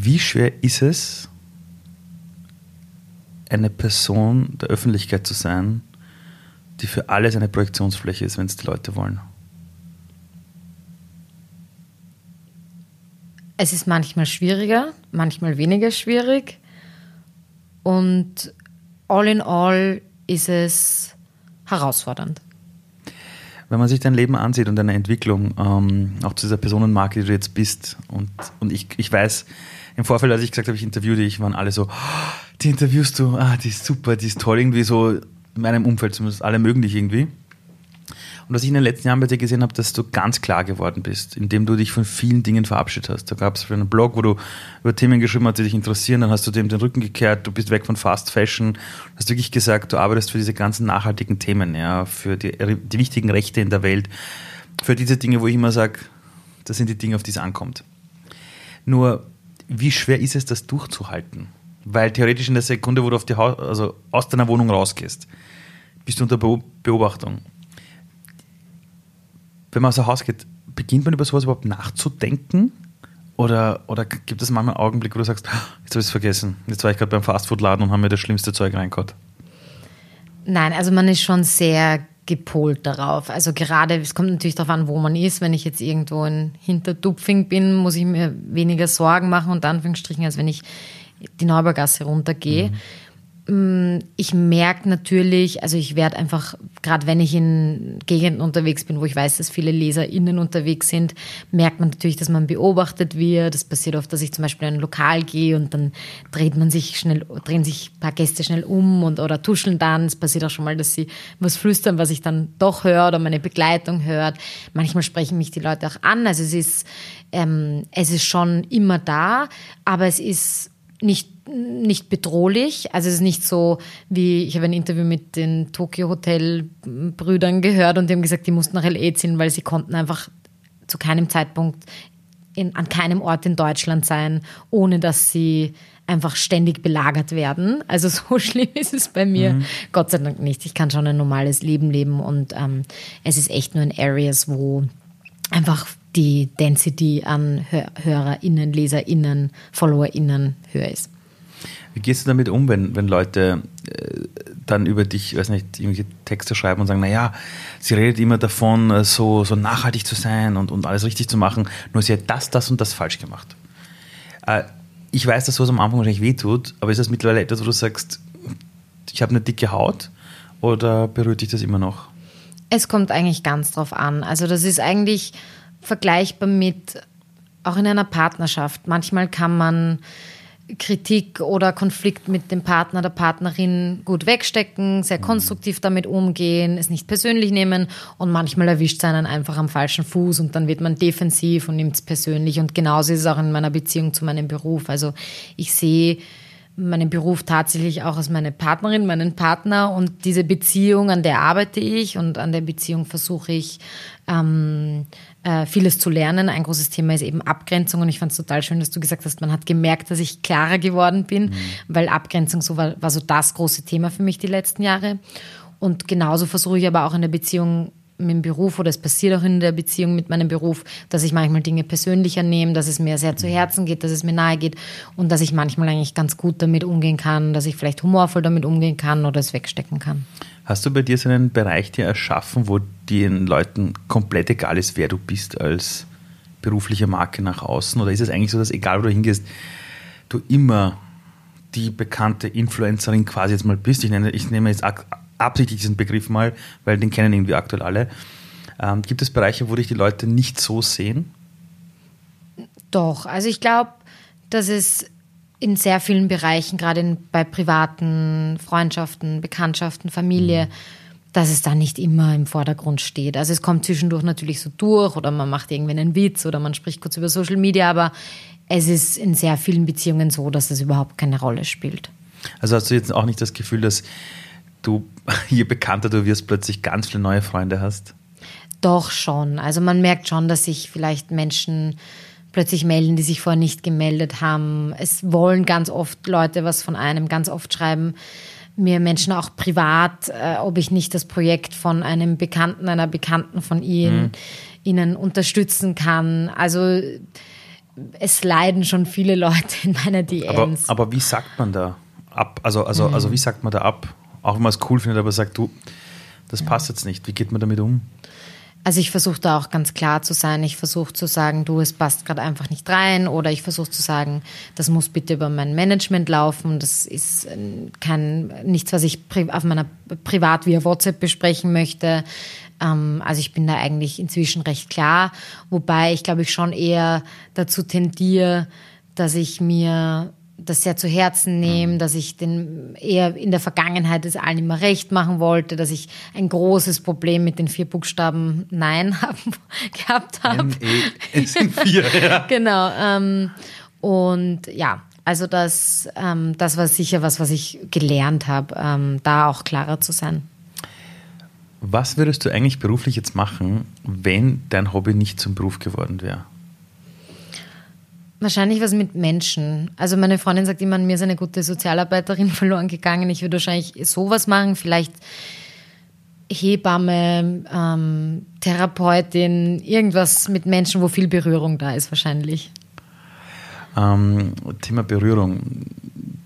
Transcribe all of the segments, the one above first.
Wie schwer ist es, eine Person der Öffentlichkeit zu sein, die für alles eine Projektionsfläche ist, wenn es die Leute wollen? Es ist manchmal schwieriger, manchmal weniger schwierig. Und all in all ist es herausfordernd. Wenn man sich dein Leben ansieht und deine Entwicklung, ähm, auch zu dieser Personenmarke, die du jetzt bist, und, und ich, ich weiß, im Vorfeld, als ich gesagt habe, ich interviewe dich, waren alle so, oh, die interviewst du, ah, die ist super, die ist toll, irgendwie so in meinem Umfeld zumindest, alle mögen dich irgendwie. Und was ich in den letzten Jahren bei dir gesehen habe, dass du ganz klar geworden bist, indem du dich von vielen Dingen verabschiedet hast. Da gab es einen Blog, wo du über Themen geschrieben hast, die dich interessieren, dann hast du dem den Rücken gekehrt, du bist weg von Fast Fashion, hast wirklich gesagt, du arbeitest für diese ganzen nachhaltigen Themen, ja, für die, die wichtigen Rechte in der Welt, für diese Dinge, wo ich immer sage, das sind die Dinge, auf die es ankommt. Nur, wie schwer ist es, das durchzuhalten? Weil theoretisch in der Sekunde, wo du auf die Haus, also aus deiner Wohnung rausgehst, bist du unter Beobachtung wenn man aus dem Haus geht, beginnt man über sowas überhaupt nachzudenken? Oder, oder gibt es manchmal einen Augenblick, wo du sagst, ah, jetzt habe ich es vergessen. Jetzt war ich gerade beim Fastfood-Laden und habe mir das schlimmste Zeug reingehauen. Nein, also man ist schon sehr gepolt darauf. Also gerade, es kommt natürlich darauf an, wo man ist. Wenn ich jetzt irgendwo in Hintertupfing bin, muss ich mir weniger Sorgen machen, unter Anführungsstrichen, als wenn ich die Neubergasse runtergehe. Mhm. Mm, ich merke natürlich, also ich werde einfach, gerade wenn ich in Gegenden unterwegs bin, wo ich weiß, dass viele LeserInnen unterwegs sind, merkt man natürlich, dass man beobachtet wird. Das passiert oft, dass ich zum Beispiel in ein Lokal gehe und dann dreht man sich schnell, drehen sich ein paar Gäste schnell um und oder tuscheln dann. Es passiert auch schon mal, dass sie was flüstern, was ich dann doch höre oder meine Begleitung hört. Manchmal sprechen mich die Leute auch an. Also es ist, ähm, es ist schon immer da, aber es ist nicht nicht bedrohlich. Also es ist nicht so, wie ich habe ein Interview mit den Tokyo Hotel Brüdern gehört und die haben gesagt, die mussten nach LA ziehen, weil sie konnten einfach zu keinem Zeitpunkt in, an keinem Ort in Deutschland sein, ohne dass sie einfach ständig belagert werden. Also so schlimm ist es bei mir. Mhm. Gott sei Dank nicht. Ich kann schon ein normales Leben leben und ähm, es ist echt nur in Areas, wo einfach die Density an HörerInnen, LeserInnen, FollowerInnen höher ist. Wie gehst du damit um, wenn, wenn Leute äh, dann über dich, weiß nicht, irgendwelche Texte schreiben und sagen, naja, sie redet immer davon, äh, so, so nachhaltig zu sein und, und alles richtig zu machen, nur sie hat das, das und das falsch gemacht. Äh, ich weiß, dass sowas am Anfang wahrscheinlich wehtut, aber ist das mittlerweile etwas, wo du sagst, ich habe eine dicke Haut oder berührt dich das immer noch? Es kommt eigentlich ganz drauf an. Also das ist eigentlich vergleichbar mit auch in einer Partnerschaft. Manchmal kann man Kritik oder Konflikt mit dem Partner, der Partnerin gut wegstecken, sehr konstruktiv damit umgehen, es nicht persönlich nehmen und manchmal erwischt es einen einfach am falschen Fuß und dann wird man defensiv und nimmt es persönlich und genauso ist es auch in meiner Beziehung zu meinem Beruf. Also ich sehe meinen Beruf tatsächlich auch als meine Partnerin, meinen Partner und diese Beziehung, an der arbeite ich und an der Beziehung versuche ich ähm, äh, vieles zu lernen. Ein großes Thema ist eben Abgrenzung und ich fand es total schön, dass du gesagt hast, man hat gemerkt, dass ich klarer geworden bin, mhm. weil Abgrenzung so war, war so das große Thema für mich die letzten Jahre. Und genauso versuche ich aber auch in der Beziehung mit dem Beruf oder es passiert auch in der Beziehung mit meinem Beruf, dass ich manchmal Dinge persönlicher nehme, dass es mir sehr zu Herzen geht, dass es mir nahe geht und dass ich manchmal eigentlich ganz gut damit umgehen kann, dass ich vielleicht humorvoll damit umgehen kann oder es wegstecken kann. Hast du bei dir so einen Bereich dir erschaffen, wo den Leuten komplett egal ist, wer du bist als berufliche Marke nach außen? Oder ist es eigentlich so, dass egal wo du hingehst, du immer die bekannte Influencerin quasi jetzt mal bist? Ich, nenne, ich nehme jetzt absichtlich diesen Begriff mal, weil den kennen irgendwie aktuell alle. Ähm, gibt es Bereiche, wo dich die Leute nicht so sehen? Doch, also ich glaube, dass es in sehr vielen Bereichen, gerade in, bei privaten Freundschaften, Bekanntschaften, Familie, mhm. Dass es da nicht immer im Vordergrund steht. Also es kommt zwischendurch natürlich so durch oder man macht irgendwie einen Witz oder man spricht kurz über Social Media, aber es ist in sehr vielen Beziehungen so, dass es überhaupt keine Rolle spielt. Also hast du jetzt auch nicht das Gefühl, dass du, je bekannter du wirst, plötzlich ganz viele neue Freunde hast? Doch schon. Also man merkt schon, dass sich vielleicht Menschen plötzlich melden, die sich vorher nicht gemeldet haben. Es wollen ganz oft Leute was von einem, ganz oft schreiben mir Menschen auch privat, äh, ob ich nicht das Projekt von einem Bekannten, einer Bekannten von ihnen, mhm. ihnen unterstützen kann. Also es leiden schon viele Leute in meiner Aber, DMs. aber wie sagt man da ab? Also, also, Mhm. also wie sagt man da ab? Auch wenn man es cool findet, aber sagt, du, das passt jetzt nicht. Wie geht man damit um? Also ich versuche da auch ganz klar zu sein. Ich versuche zu sagen, du, es passt gerade einfach nicht rein. Oder ich versuche zu sagen, das muss bitte über mein Management laufen. Das ist äh, kein, nichts, was ich auf meiner privat via WhatsApp besprechen möchte. Ähm, also ich bin da eigentlich inzwischen recht klar. Wobei ich glaube ich schon eher dazu tendiere, dass ich mir das sehr zu Herzen nehme, dass ich den eher in der Vergangenheit es allen immer recht machen wollte, dass ich ein großes Problem mit den vier Buchstaben Nein haben, gehabt habe. N-E, es sind vier, ja. Genau. Ähm, und ja, also das, ähm, das war sicher was, was ich gelernt habe, ähm, da auch klarer zu sein. Was würdest du eigentlich beruflich jetzt machen, wenn dein Hobby nicht zum Beruf geworden wäre? Wahrscheinlich was mit Menschen. Also meine Freundin sagt immer, mir ist eine gute Sozialarbeiterin verloren gegangen. Ich würde wahrscheinlich sowas machen, vielleicht Hebamme, ähm, Therapeutin, irgendwas mit Menschen, wo viel Berührung da ist wahrscheinlich. Ähm, Thema Berührung.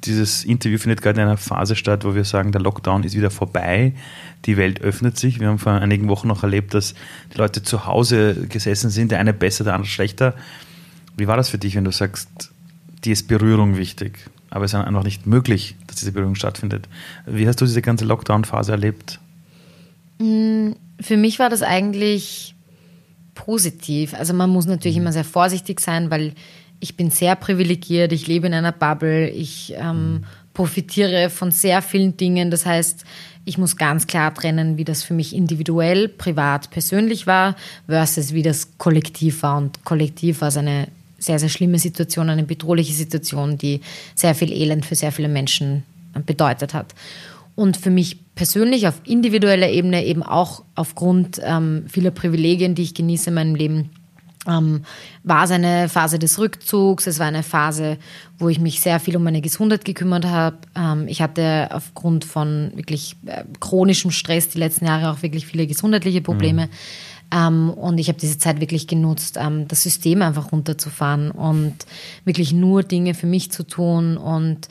Dieses Interview findet gerade in einer Phase statt, wo wir sagen, der Lockdown ist wieder vorbei, die Welt öffnet sich. Wir haben vor einigen Wochen noch erlebt, dass die Leute zu Hause gesessen sind, der eine besser, der andere schlechter. Wie war das für dich, wenn du sagst, dir ist Berührung wichtig, aber es ist einfach nicht möglich, dass diese Berührung stattfindet? Wie hast du diese ganze Lockdown-Phase erlebt? Für mich war das eigentlich positiv. Also man muss natürlich immer sehr vorsichtig sein, weil ich bin sehr privilegiert, ich lebe in einer Bubble, ich ähm, profitiere von sehr vielen Dingen. Das heißt, ich muss ganz klar trennen, wie das für mich individuell, privat, persönlich war, versus wie das kollektiv war. Und kollektiv war es eine sehr, sehr schlimme Situation, eine bedrohliche Situation, die sehr viel Elend für sehr viele Menschen bedeutet hat. Und für mich persönlich auf individueller Ebene eben auch aufgrund ähm, vieler Privilegien, die ich genieße in meinem Leben, ähm, war es eine Phase des Rückzugs. Es war eine Phase, wo ich mich sehr viel um meine Gesundheit gekümmert habe. Ähm, ich hatte aufgrund von wirklich äh, chronischem Stress die letzten Jahre auch wirklich viele gesundheitliche Probleme. Ähm, und ich habe diese Zeit wirklich genutzt, ähm, das System einfach runterzufahren und wirklich nur Dinge für mich zu tun. Und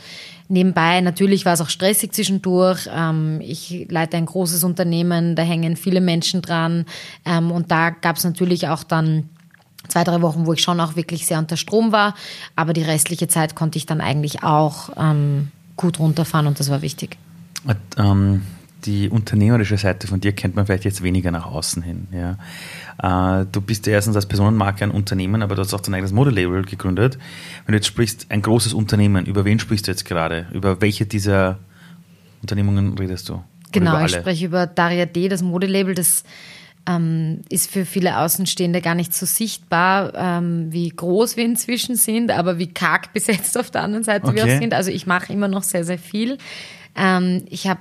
nebenbei, natürlich war es auch stressig zwischendurch. Ähm, ich leite ein großes Unternehmen, da hängen viele Menschen dran. Ähm, und da gab es natürlich auch dann zwei, drei Wochen, wo ich schon auch wirklich sehr unter Strom war. Aber die restliche Zeit konnte ich dann eigentlich auch ähm, gut runterfahren und das war wichtig. Ähm, die unternehmerische Seite von dir kennt man vielleicht jetzt weniger nach außen hin. Ja. Äh, du bist ja erstens als Personenmarke ein Unternehmen, aber du hast auch dein eigenes Modelabel gegründet. Wenn du jetzt sprichst, ein großes Unternehmen, über wen sprichst du jetzt gerade? Über welche dieser Unternehmungen redest du? Oder Genau, ich spreche über Daria D, das Modelabel, das ähm, ist für viele Außenstehende gar nicht so sichtbar, ähm, wie groß wir inzwischen sind, aber wie karg besetzt auf der anderen Seite wir Okay. auch sind. Also ich mache immer noch sehr, sehr viel. Ähm, ich habe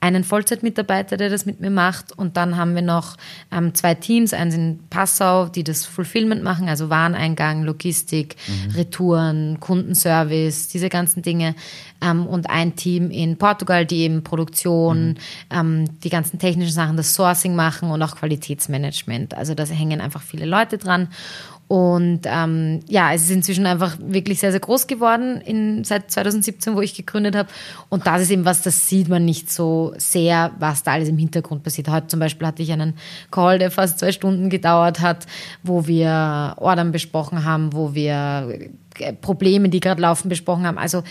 einen Vollzeitmitarbeiter, der das mit mir macht. Und dann haben wir noch ähm, zwei Teams, eins in Passau, die das Fulfillment machen, also Wareneingang, Logistik, Retouren, Kundenservice, diese ganzen Dinge. Ähm, und ein Team in Portugal, die eben Produktion, ähm, die ganzen technischen Sachen, das Sourcing machen und auch Qualitätsmanagement. Also da hängen einfach viele Leute dran. Und ähm, ja, es ist inzwischen einfach wirklich sehr, sehr groß geworden in, seit 2017, wo ich gegründet habe. Und das ist eben was, das sieht man nicht so sehr, was da alles im Hintergrund passiert. Heute zum Beispiel hatte ich einen Call, der fast zwei Stunden gedauert hat, wo wir Ordern besprochen haben, wo wir äh, Probleme, die gerade laufen, besprochen haben. Also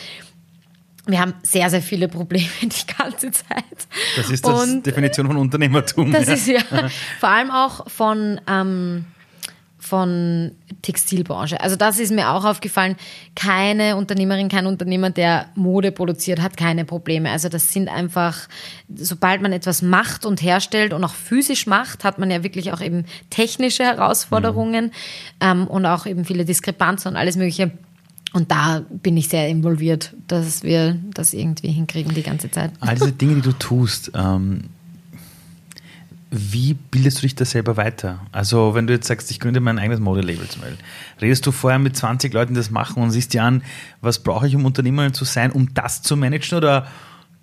wir haben sehr, sehr viele Probleme die ganze Zeit. Das ist Und Definition von Unternehmertum. das ja. ist ja vor allem auch von, ähm, von Textilbranche. Also das ist mir auch aufgefallen. Keine Unternehmerin, kein Unternehmer, der Mode produziert, hat keine Probleme. Also das sind einfach, sobald man etwas macht und herstellt und auch physisch macht, hat man ja wirklich auch eben technische Herausforderungen ähm, und auch eben viele Diskrepanzen und alles Mögliche. Und da bin ich sehr involviert, dass wir das irgendwie hinkriegen die ganze Zeit. All diese Dinge, die du tust, ähm, wie bildest du dich da selber weiter? Also, wenn du jetzt sagst, ich gründe mein eigenes Modelabel zum Beispiel, redest du vorher mit 20 Leuten, die das machen und siehst dir an, was brauche ich, um Unternehmerin zu sein, um das zu managen? Oder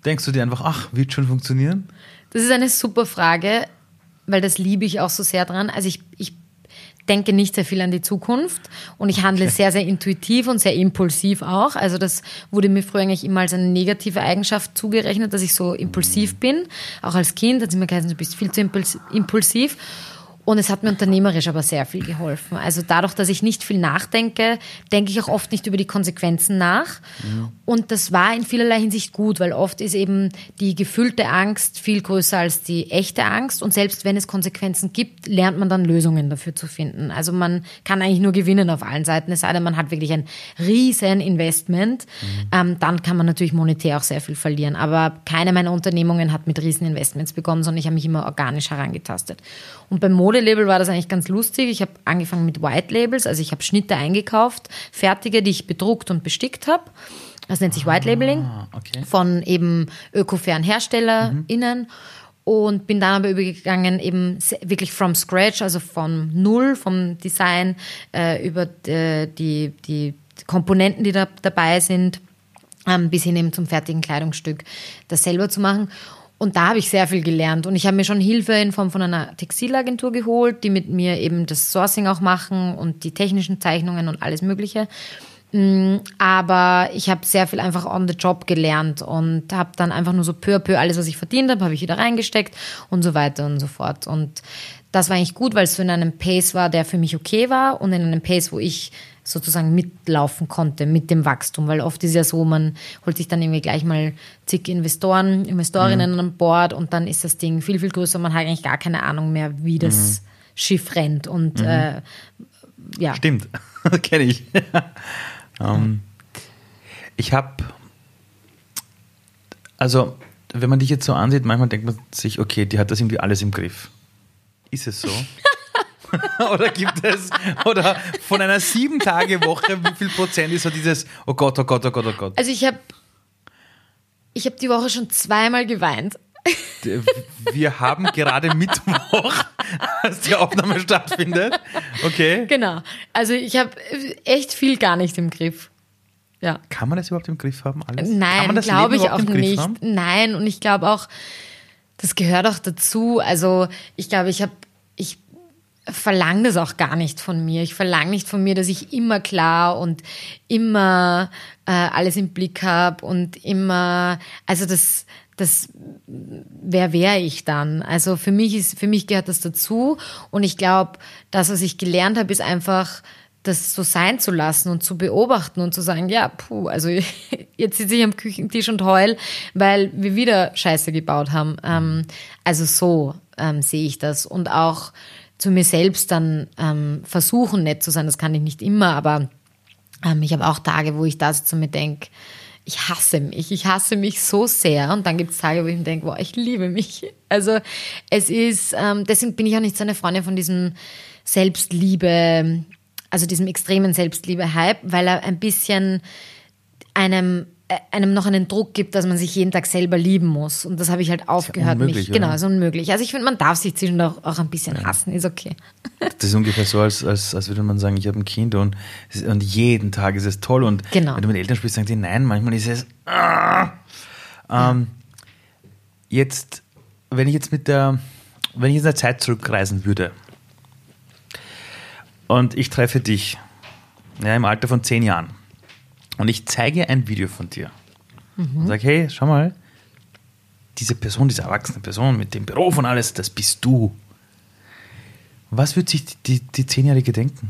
denkst du dir einfach, ach, wird schon funktionieren? Das ist eine super Frage, weil das liebe ich auch so sehr dran. Also ich, ich denke nicht sehr viel an die Zukunft und ich handle sehr, sehr intuitiv und sehr impulsiv auch. Also das wurde mir früher eigentlich immer als eine negative Eigenschaft zugerechnet, dass ich so impulsiv bin. Auch als Kind hat sie mir gesagt, du bist viel zu impulsiv. Und es hat mir unternehmerisch aber sehr viel geholfen. Also dadurch, dass ich nicht viel nachdenke, denke ich auch oft nicht über die Konsequenzen nach. Mhm. Und das war in vielerlei Hinsicht gut, weil oft ist eben die gefüllte Angst viel größer als die echte Angst. Und selbst wenn es Konsequenzen gibt, lernt man dann Lösungen dafür zu finden. Also man kann eigentlich nur gewinnen auf allen Seiten. Es sei denn, man hat wirklich ein riesen Investment. Mhm. Ähm, dann kann man natürlich monetär auch sehr viel verlieren. Aber keine meiner Unternehmungen hat mit riesen Investments begonnen, sondern ich habe mich immer organisch herangetastet. Und beim Modelabel war das eigentlich ganz lustig. Ich habe angefangen mit White Labels, also ich habe Schnitte eingekauft, fertige, die ich bedruckt und bestickt habe. Das nennt sich White Labeling ah, okay. von eben ökofairen HerstellerInnen. Mhm. Und bin dann aber übergegangen, eben wirklich from scratch, also von null, vom Design äh, über die, die, die Komponenten, die da dabei sind, ähm, bis hin eben zum fertigen Kleidungsstück, das selber zu machen. Und da habe ich sehr viel gelernt. Und ich habe mir schon Hilfe in Form von einer Textilagentur geholt, die mit mir eben das Sourcing auch machen und die technischen Zeichnungen und alles Mögliche. Mm, aber ich habe sehr viel einfach on the job gelernt und habe dann einfach nur so peu à peu alles, was ich verdient habe, habe ich wieder reingesteckt und so weiter und so fort. Und das war eigentlich gut, weil es so in einem Pace war, der für mich okay war und in einem Pace, wo ich sozusagen mitlaufen konnte mit dem Wachstum. Weil oft ist ja so, man holt sich dann irgendwie gleich mal zig Investoren, Investorinnen mhm. an Bord und dann ist das Ding viel, viel größer. Man hat eigentlich gar keine Ahnung mehr, wie das mhm. Schiff rennt. Und mhm. äh, ja. Stimmt, kenne ich. um, ähm, ich habe, also wenn man dich jetzt so ansieht, manchmal denkt man sich, okay, die hat das irgendwie alles im Griff. Ist es so? oder gibt es, oder von einer sieben Tage Woche, wie viel Prozent ist so dieses, oh Gott, oh Gott, oh Gott, oh Gott? Also ich habe ich hab die Woche schon zweimal geweint. Wir haben gerade Mittwoch, als die Aufnahme stattfindet. Okay. Genau. Also ich habe echt viel gar nicht im Griff. Ja. Kann man das überhaupt im Griff haben? Alles? Nein, glaube ich auch nicht. Haben? Nein, und ich glaube auch, das gehört auch dazu. Also ich glaube, ich habe verlange das auch gar nicht von mir. Ich verlange nicht von mir, dass ich immer klar und immer äh, alles im Blick habe und immer, also das, das, wer wäre ich dann? Also für mich ist, für mich gehört das dazu und ich glaube, das, was ich gelernt habe, ist einfach, das so sein zu lassen und zu beobachten und zu sagen, ja, puh, also jetzt sitze ich am Küchentisch und heul, weil wir wieder Scheiße gebaut haben. Ähm, also so ähm, sehe ich das und auch zu mir selbst dann ähm, versuchen, nett zu sein. Das kann ich nicht immer, aber ähm, ich habe auch Tage, wo ich da und mir denke, ich hasse mich, ich hasse mich so sehr. Und dann gibt es Tage, wo ich mir denke, boah, ich liebe mich. Also es ist, ähm, deswegen bin ich auch nicht so eine Freundin von diesem Selbstliebe, also diesem extremen Selbstliebe-Hype, weil er ein bisschen einem einem noch einen Druck gibt, dass man sich jeden Tag selber lieben muss. Und das habe ich halt aufgehört. Ist mich, genau, ist unmöglich. Also ich finde, man darf sich zwischendurch auch, auch ein bisschen hassen, ist okay. Das ist ungefähr so, als, als, als würde man sagen, ich habe ein Kind und, und jeden Tag ist es toll. Und genau. wenn du mit Eltern sprichst, sagen die nein, manchmal ist es. Ah. Ähm, jetzt, wenn ich jetzt mit der, wenn ich in der Zeit zurückreisen würde und ich treffe dich ja, im Alter von zehn Jahren und ich zeige ein Video von dir mhm. und sage, hey, schau mal, diese Person, diese erwachsene Person mit dem Beruf und alles, das bist du. Was wird sich die, die Zehnjährige denken?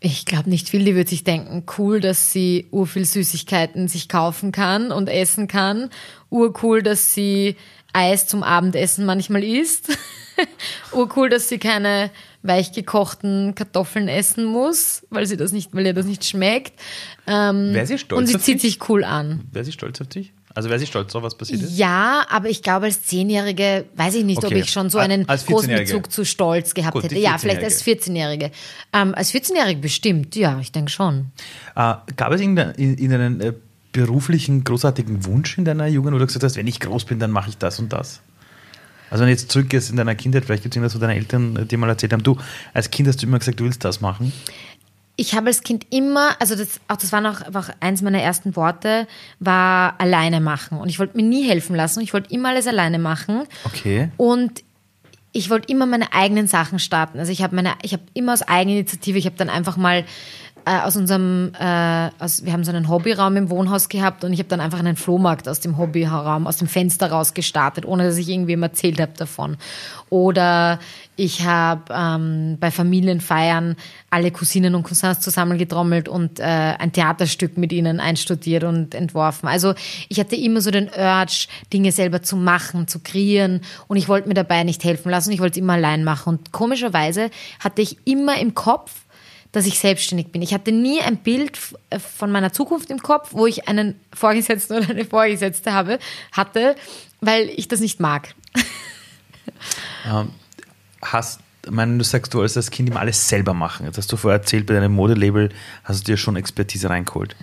Ich glaube nicht viel. Die wird sich denken, cool, dass sie urviel Süßigkeiten sich kaufen kann und essen kann. Urcool, dass sie Eis zum Abendessen manchmal isst. Urcool, dass sie keine weichgekochten Kartoffeln essen muss, weil sie das nicht, weil ihr das nicht schmeckt. Ähm, wäre sie stolz Und sie zieht dich cool an. Wäre sie stolz auf dich? Also wäre sie stolz auf was passiert ist? Ja, aber ich glaube, als Zehnjährige weiß ich nicht, okay. ob ich schon so einen großen Bezug zu Stolz gehabt Gut, hätte. Ja, vielleicht als 14-Jährige. Ähm, als 14-Jährige bestimmt, ja, ich denke schon. Äh, gab es in, in, äh, beruflichen, großartigen Wunsch in deiner Jugend, wo du gesagt hast, wenn ich groß bin, dann mache ich das und das? Also wenn du jetzt zurückgehst in deiner Kindheit, vielleicht gibt es irgendwas, wo deine Eltern dir mal erzählt haben, du, als Kind hast du immer gesagt, du willst das machen. Ich habe als Kind immer, also das, auch das war noch einfach eins meiner ersten Worte, war alleine machen. Und ich wollte mir nie helfen lassen. Ich wollte immer alles alleine machen. Okay. Und ich wollte immer meine eigenen Sachen starten. Also ich habe meine, ich habe immer aus Eigeninitiative, ich habe dann einfach mal äh, aus unserem, äh, aus, wir haben so einen Hobbyraum im Wohnhaus gehabt und ich habe dann einfach einen Flohmarkt aus dem Hobbyraum, aus dem Fenster raus gestartet, ohne dass ich irgendwem erzählt habe davon. Oder ich habe ähm, bei Familienfeiern alle Cousinen und Cousins zusammengetrommelt und äh, ein Theaterstück mit ihnen einstudiert und entworfen. Also ich hatte immer so den Urge, Dinge selber zu machen, zu kreieren und ich wollte mir dabei nicht helfen lassen, ich wollte es immer allein machen. Und komischerweise hatte ich immer im Kopf, dass ich selbstständig bin. Ich hatte nie ein Bild äh, von meiner Zukunft im Kopf, wo ich einen Vorgesetzten oder eine Vorgesetzte habe, hatte, weil ich das nicht mag. Ähm, hast, meine, du sagst, du als das Kind immer alles selber machen. Jetzt hast du vorher erzählt, bei deinem Modelabel hast du dir schon Expertise reingeholt.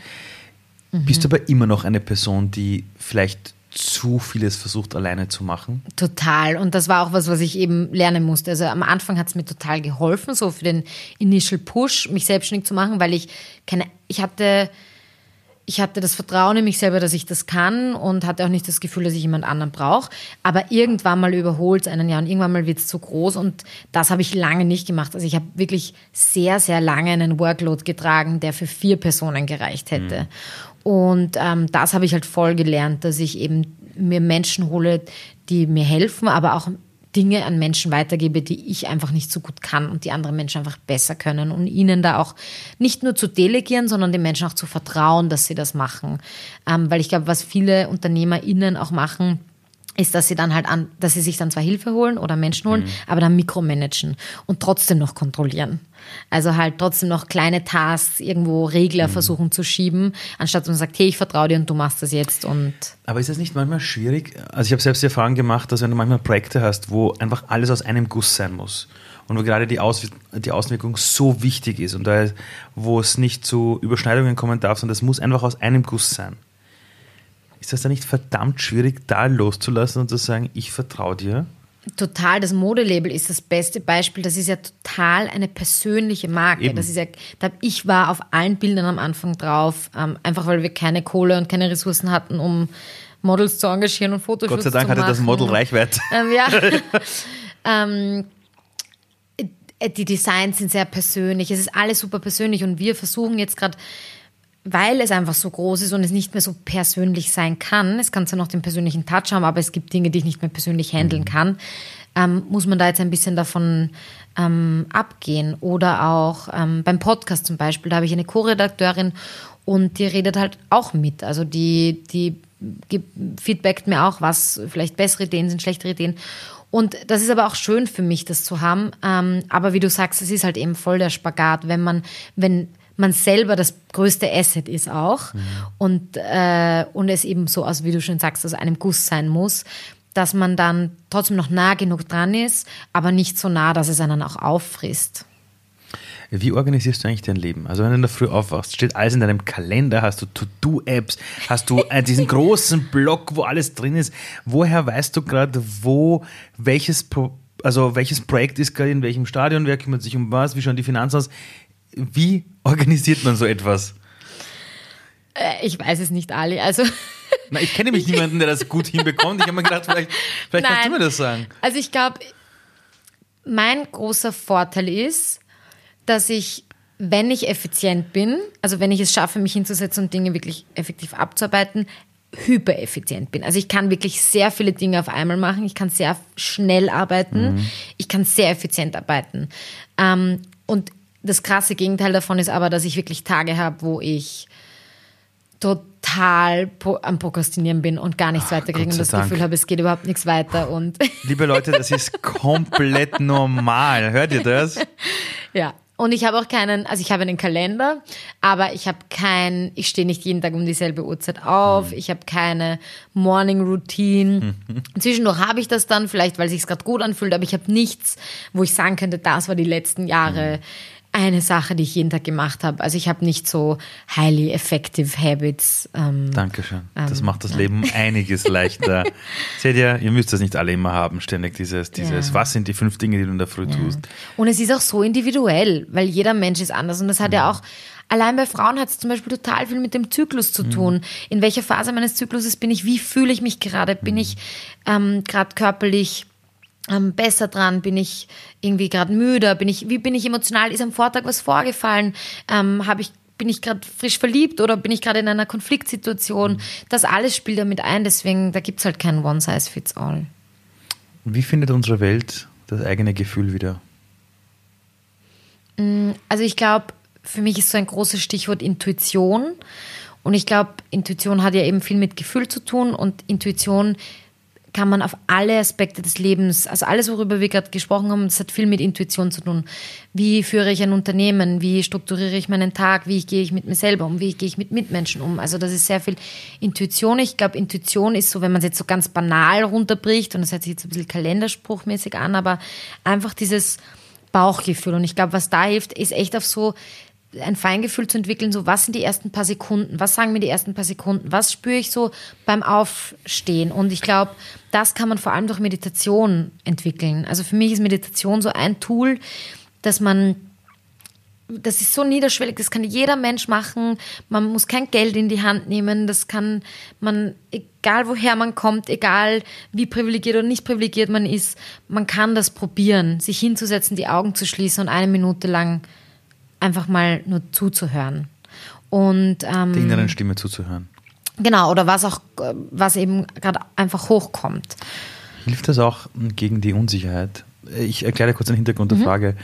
Mhm. Bist du aber immer noch eine Person, die vielleicht zu vieles versucht alleine zu machen? Total. Und das war auch was, was ich eben lernen musste. Also am Anfang hat es mir total geholfen, so für den Initial Push, mich selbstständig zu machen, weil ich keine, ich hatte, ich hatte das Vertrauen in mich selber, dass ich das kann und hatte auch nicht das Gefühl, dass ich jemand anderen brauche. Aber irgendwann mal überholt es einen Jahr und irgendwann mal wird es zu groß und das habe ich lange nicht gemacht. Also ich habe wirklich sehr, sehr lange einen Workload getragen, der für vier Personen gereicht hätte. Mhm. Und ähm, das habe ich halt voll gelernt, dass ich eben mir Menschen hole, die mir helfen, aber auch Dinge an Menschen weitergebe, die ich einfach nicht so gut kann und die andere Menschen einfach besser können und ihnen da auch nicht nur zu delegieren, sondern den Menschen auch zu vertrauen, dass sie das machen. Ähm, weil ich glaube, was viele UnternehmerInnen auch machen, ist, dass sie dann halt an, dass sie sich dann zwar Hilfe holen oder Menschen holen, mhm. aber dann mikromanagen und trotzdem noch kontrollieren. Also halt trotzdem noch kleine Tasks, irgendwo Regler mhm. versuchen zu schieben, anstatt man sagt, hey, ich vertraue dir und du machst das jetzt. Und Aber ist das nicht manchmal schwierig? Also ich habe selbst die Erfahrung gemacht, dass wenn du manchmal Projekte hast, wo einfach alles aus einem Guss sein muss und wo gerade die, Aus die Außenwirkung so wichtig ist und da, wo es nicht zu Überschneidungen kommen darf, sondern das muss einfach aus einem Guss sein. Ist das dann nicht verdammt schwierig, da loszulassen und zu sagen, ich vertraue dir? Total, das Modelabel ist das beste Beispiel. Das ist ja total eine persönliche Marke. Eben. Das ist ja, ich war auf allen Bildern am Anfang drauf, ähm, einfach weil wir keine Kohle und keine Ressourcen hatten, um Models zu engagieren und Fotos zu machen. Gott sei Dank hatte das Model Reichweite. Ähm, ja. ähm, die Designs sind sehr persönlich. Es ist alles super persönlich und wir versuchen jetzt gerade weil es einfach so groß ist und es nicht mehr so persönlich sein kann, es kann zwar noch den persönlichen Touch haben, aber es gibt Dinge, die ich nicht mehr persönlich handeln mhm. kann, ähm, muss man da jetzt ein bisschen davon ähm, abgehen. Oder auch ähm, beim Podcast zum Beispiel, da habe ich eine Co-Redakteurin und die redet halt auch mit. Also die, die feedbackt mir auch, was vielleicht bessere Ideen sind, schlechtere Ideen. Und das ist aber auch schön für mich, das zu haben. Ähm, aber wie du sagst, es ist halt eben voll der Spagat, wenn man, wenn man selber das größte Asset ist auch mhm. und, äh, und es eben so aus, wie du schon sagst, aus einem Guss sein muss, dass man dann trotzdem noch nah genug dran ist, aber nicht so nah, dass es einen auch auffrisst. Wie organisierst du eigentlich dein Leben? Also wenn du in der Früh aufwachst, steht alles in deinem Kalender, hast du To-Do-Apps, hast du äh, diesen großen Block, wo alles drin ist. Woher weißt du gerade, wo welches Pro also welches Projekt ist gerade in welchem Stadion, wer kümmert sich um was, wie schauen die Finanzen aus? Wie organisiert man so etwas? Äh, ich weiß es nicht, Ali. Also Na, ich kenne nämlich niemanden, der das gut hinbekommt. Ich habe mir gedacht, vielleicht, vielleicht kannst du mir das sagen. Also ich glaube, mein großer Vorteil ist, dass ich, wenn ich effizient bin, also wenn ich es schaffe, mich hinzusetzen und Dinge wirklich effektiv abzuarbeiten, hypereffizient bin. Also ich kann wirklich sehr viele Dinge auf einmal machen. Ich kann sehr schnell arbeiten. Mhm. Ich kann sehr effizient arbeiten. Ähm, und das krasse Gegenteil davon ist aber, dass ich wirklich Tage habe, wo ich total am Prokrastinieren bin und gar nichts Ach, weiterkriege und das Dank. Gefühl habe, es geht überhaupt nichts weiter. Und Liebe Leute, das ist komplett normal. Hört ihr das? Ja. Und ich habe auch keinen, also ich habe einen Kalender, aber ich habe kein, ich stehe nicht jeden Tag um dieselbe Uhrzeit auf, mhm. ich habe keine Morning Routine. Mhm. Zwischendurch habe ich das dann, vielleicht weil sich gerade gut anfühlt, aber ich habe nichts, wo ich sagen könnte, das war die letzten Jahre. Mhm eine Sache, die ich jeden Tag gemacht habe. Also ich habe nicht so highly effective habits. Ähm, Dankeschön. Das ähm, macht das ja. Leben einiges leichter. Seht ihr, ihr müsst das nicht alle immer haben, ständig dieses, dieses, ja. was sind die fünf Dinge, die du in der Früh ja. tust. Und es ist auch so individuell, weil jeder Mensch ist anders und das hat ja auch Allein bei Frauen hat es zum Beispiel total viel mit dem Zyklus zu tun. Mhm. In welcher Phase meines Zykluses bin ich? Wie fühle ich mich gerade? Bin mhm. ich ähm, gerade körperlich ähm, besser dran? Bin ich irgendwie gerade müde? Bin ich, wie bin ich emotional? Ist am Vortag was vorgefallen? Ähm, Habe ich bin ich gerade frisch verliebt oder bin ich gerade in einer Konfliktsituation? Das alles spielt damit ein, deswegen, da gibt es halt kein One-Size-Fits-All. Wie findet unsere Welt das eigene Gefühl wieder? Also ich glaube, für mich ist so ein großes Stichwort Intuition. Und ich glaube, Intuition hat ja eben viel mit Gefühl zu tun und Intuition kann man auf alle Aspekte des Lebens, also alles, worüber wir gerade gesprochen haben, das hat viel mit Intuition zu tun. Wie führe ich ein Unternehmen? Wie strukturiere ich meinen Tag? Wie gehe ich mit mir selber um? Wie gehe ich mit Mitmenschen um? Also das ist sehr viel Intuition. Ich glaube, Intuition ist so, wenn man es jetzt so ganz banal runterbricht, und das hört sich jetzt ein bisschen kalenderspruchmäßig an, aber einfach dieses Bauchgefühl. Und ich glaube, was da hilft, ist echt auf so ein Feingefühl zu entwickeln, so was sind die ersten paar Sekunden, was sagen mir die ersten paar Sekunden, was spüre ich so beim Aufstehen. Und ich glaube, das kann man vor allem durch Meditation entwickeln. Also für mich ist Meditation so ein Tool, dass man das ist so niederschwellig, das kann jeder Mensch machen. Man muss kein Geld in die Hand nehmen. Das kann man, egal woher man kommt, egal wie privilegiert oder nicht privilegiert man ist, man kann das probieren, sich hinzusetzen, die Augen zu schließen und eine Minute lang einfach mal nur zuzuhören. Und, ähm, Der inneren Stimme zuzuhören. Genau, oder was auch, was eben gerade einfach hochkommt. Hilft das auch gegen die Unsicherheit? Ich erkläre kurz den Hintergrund der Mhm. Frage.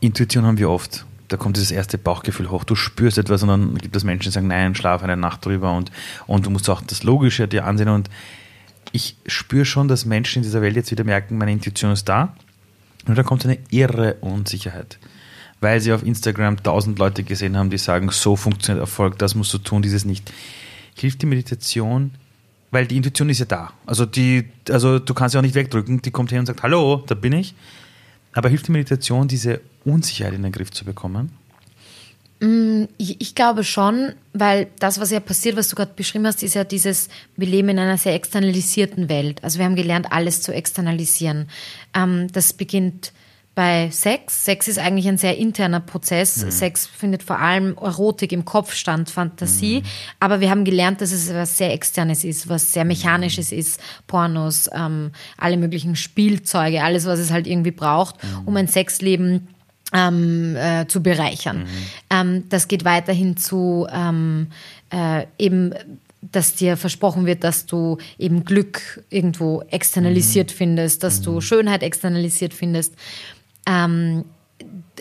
Intuition haben wir oft. Da kommt dieses erste Bauchgefühl hoch. Du spürst etwas und dann gibt es Menschen, die sagen, nein, schlaf eine Nacht drüber und, und du musst auch das Logische dir ansehen. Und ich spüre schon, dass Menschen in dieser Welt jetzt wieder merken, meine Intuition ist da. Und da kommt eine irre Unsicherheit. Weil sie auf Instagram tausend Leute gesehen haben, die sagen, so funktioniert Erfolg, das musst du tun, dieses nicht. Hilft die Meditation, weil die Intuition ist ja da. Also, die, also du kannst sie auch nicht wegdrücken, die kommt her und sagt, hallo, da bin ich. Aber hilft die Meditation, diese Unsicherheit in den Griff zu bekommen? Ich, ich glaube schon, weil das, was ja passiert, was du gerade beschrieben hast, ist ja dieses, wir leben in einer sehr externalisierten Welt. Also wir haben gelernt, alles zu externalisieren. Ähm, das beginnt bei Sex. Sex ist eigentlich ein sehr interner Prozess. Sex findet vor allem Erotik im Kopf stand, Fantasie. Aber wir haben gelernt, dass es was sehr Externes ist, was sehr Mechanisches ist. Pornos, ähm, alle möglichen Spielzeuge, alles, was es halt irgendwie braucht, um ein Sexleben ähm, äh, zu bereichern. Ähm, das geht weiterhin zu ähm, äh, eben dass dir versprochen wird, dass du eben Glück irgendwo externalisiert findest, dass du Schönheit externalisiert findest. Ähm,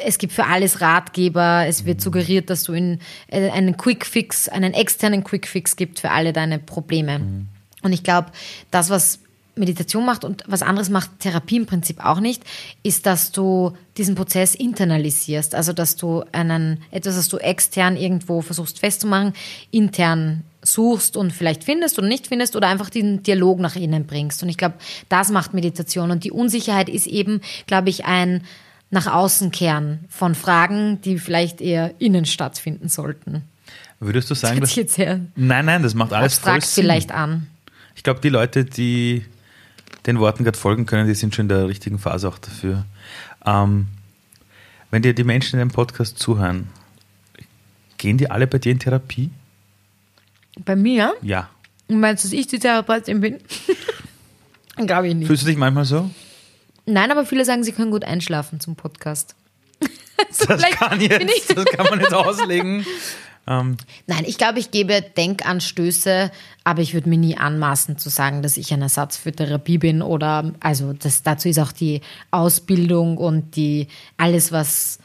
es gibt für alles Ratgeber. Es wird suggeriert, dass du in, äh, einen Quick Fix, einen externen Quick Fix gibt für alle deine Probleme. Und ich glaube, das, was Meditation macht und was anderes macht Therapie im Prinzip auch nicht, ist, dass du diesen Prozess internalisierst. Also, dass du einen, etwas, was du extern irgendwo versuchst festzumachen, intern suchst und vielleicht findest oder nicht findest oder einfach den Dialog nach innen bringst. Und ich glaube, das macht Meditation. Und die Unsicherheit ist eben, glaube ich, ein nach außen kehren von Fragen, die vielleicht eher innen stattfinden sollten. Würdest du sagen, sich jetzt sehr Nein, nein, das macht alles voll Sinn. vielleicht an. Ich glaube, die Leute, die den Worten gerade folgen können, die sind schon in der richtigen Phase auch dafür. Ähm, wenn dir die Menschen in dem Podcast zuhören, gehen die alle bei dir in Therapie? Bei mir? Ja. Und meinst du, dass ich die Therapeutin bin? Glaube ich nicht. Fühlst du dich manchmal so? Nein, aber viele sagen, sie können gut einschlafen zum Podcast. Das Vielleicht kann, bin ich- jetzt, das kann man jetzt auslegen. Ähm, Nein, ich glaube, ich gebe Denkanstöße, aber ich würde mir nie anmaßen zu sagen, dass ich ein Ersatz für Therapie bin oder also das, dazu ist auch die Ausbildung und die alles, was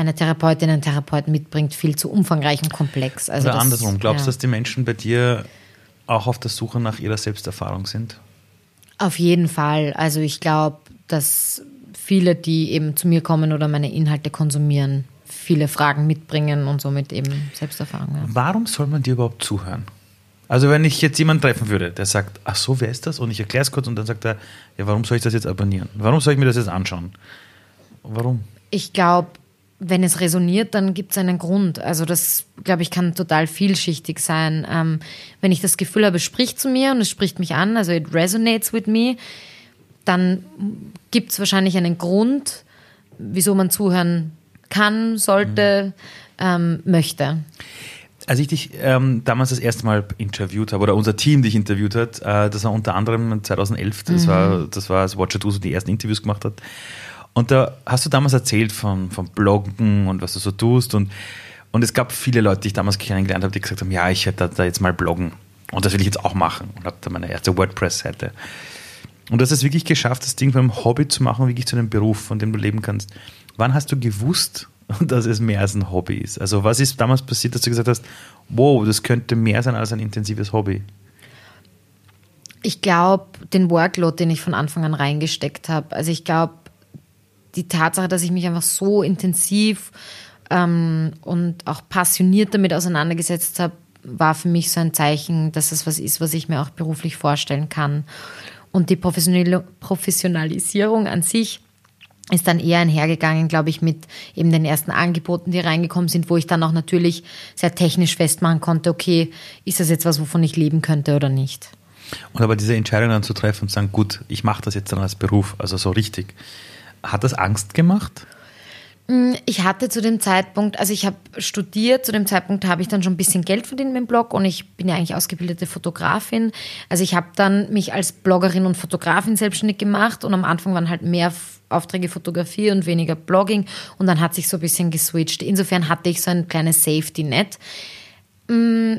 eine Therapeutin, ein Therapeut mitbringt, viel zu umfangreich und komplex. Also oder das, andersrum. Glaubst du, ja. dass die Menschen bei dir auch auf der Suche nach ihrer Selbsterfahrung sind? Auf jeden Fall. Also ich glaube, dass viele, die eben zu mir kommen oder meine Inhalte konsumieren, viele Fragen mitbringen und somit eben Selbsterfahrung. Ja. Warum soll man dir überhaupt zuhören? Also wenn ich jetzt jemanden treffen würde, der sagt, ach so, wer ist das? Und ich erkläre es kurz und dann sagt er, ja, warum soll ich das jetzt abonnieren? Warum soll ich mir das jetzt anschauen? Warum? Ich glaube, wenn es resoniert, dann gibt es einen Grund. Also das, glaube ich, kann total vielschichtig sein. Ähm, wenn ich das Gefühl habe, es spricht zu mir und es spricht mich an, also it resonates with me, dann gibt es wahrscheinlich einen Grund, wieso man zuhören kann, sollte, ähm, möchte. Als ich dich ähm, damals das erste Mal interviewt habe, oder unser Team dich interviewt hat, äh, das war unter anderem 2011, das, mhm. war, das war, als Watcher so die ersten Interviews gemacht hat. Und da hast du damals erzählt von, von Bloggen und was du so tust. Und, und es gab viele Leute, die ich damals kennengelernt habe, die gesagt haben, ja, ich hätte da jetzt mal bloggen. Und das will ich jetzt auch machen. Und habe da meine erste WordPress-Seite. Und du hast es wirklich geschafft, das Ding einem Hobby zu machen, wirklich zu einem Beruf, von dem du leben kannst. Wann hast du gewusst, dass es mehr als ein Hobby ist? Also was ist damals passiert, dass du gesagt hast, wow, das könnte mehr sein als ein intensives Hobby? Ich glaube, den Workload, den ich von Anfang an reingesteckt habe. Also ich glaube, die Tatsache, dass ich mich einfach so intensiv ähm, und auch passioniert damit auseinandergesetzt habe, war für mich so ein Zeichen, dass es was ist, was ich mir auch beruflich vorstellen kann. Und die Professionalisierung an sich ist dann eher einhergegangen, glaube ich, mit eben den ersten Angeboten, die reingekommen sind, wo ich dann auch natürlich sehr technisch festmachen konnte, okay, ist das jetzt was, wovon ich leben könnte oder nicht. Und aber diese Entscheidung dann zu treffen und zu sagen, gut, ich mache das jetzt dann als Beruf, also so richtig, hat das Angst gemacht? Mm, ich hatte zu dem Zeitpunkt, also ich habe studiert, zu dem Zeitpunkt habe ich dann schon ein bisschen Geld verdient mit dem Blog und ich bin ja eigentlich ausgebildete Fotografin. Also ich habe dann mich als Bloggerin und Fotografin selbstständig gemacht und am Anfang waren halt mehr Aufträge Fotografie und weniger Blogging und dann hat sich so ein bisschen geswitcht. Insofern hatte ich so ein kleines Safety-Net. Mm,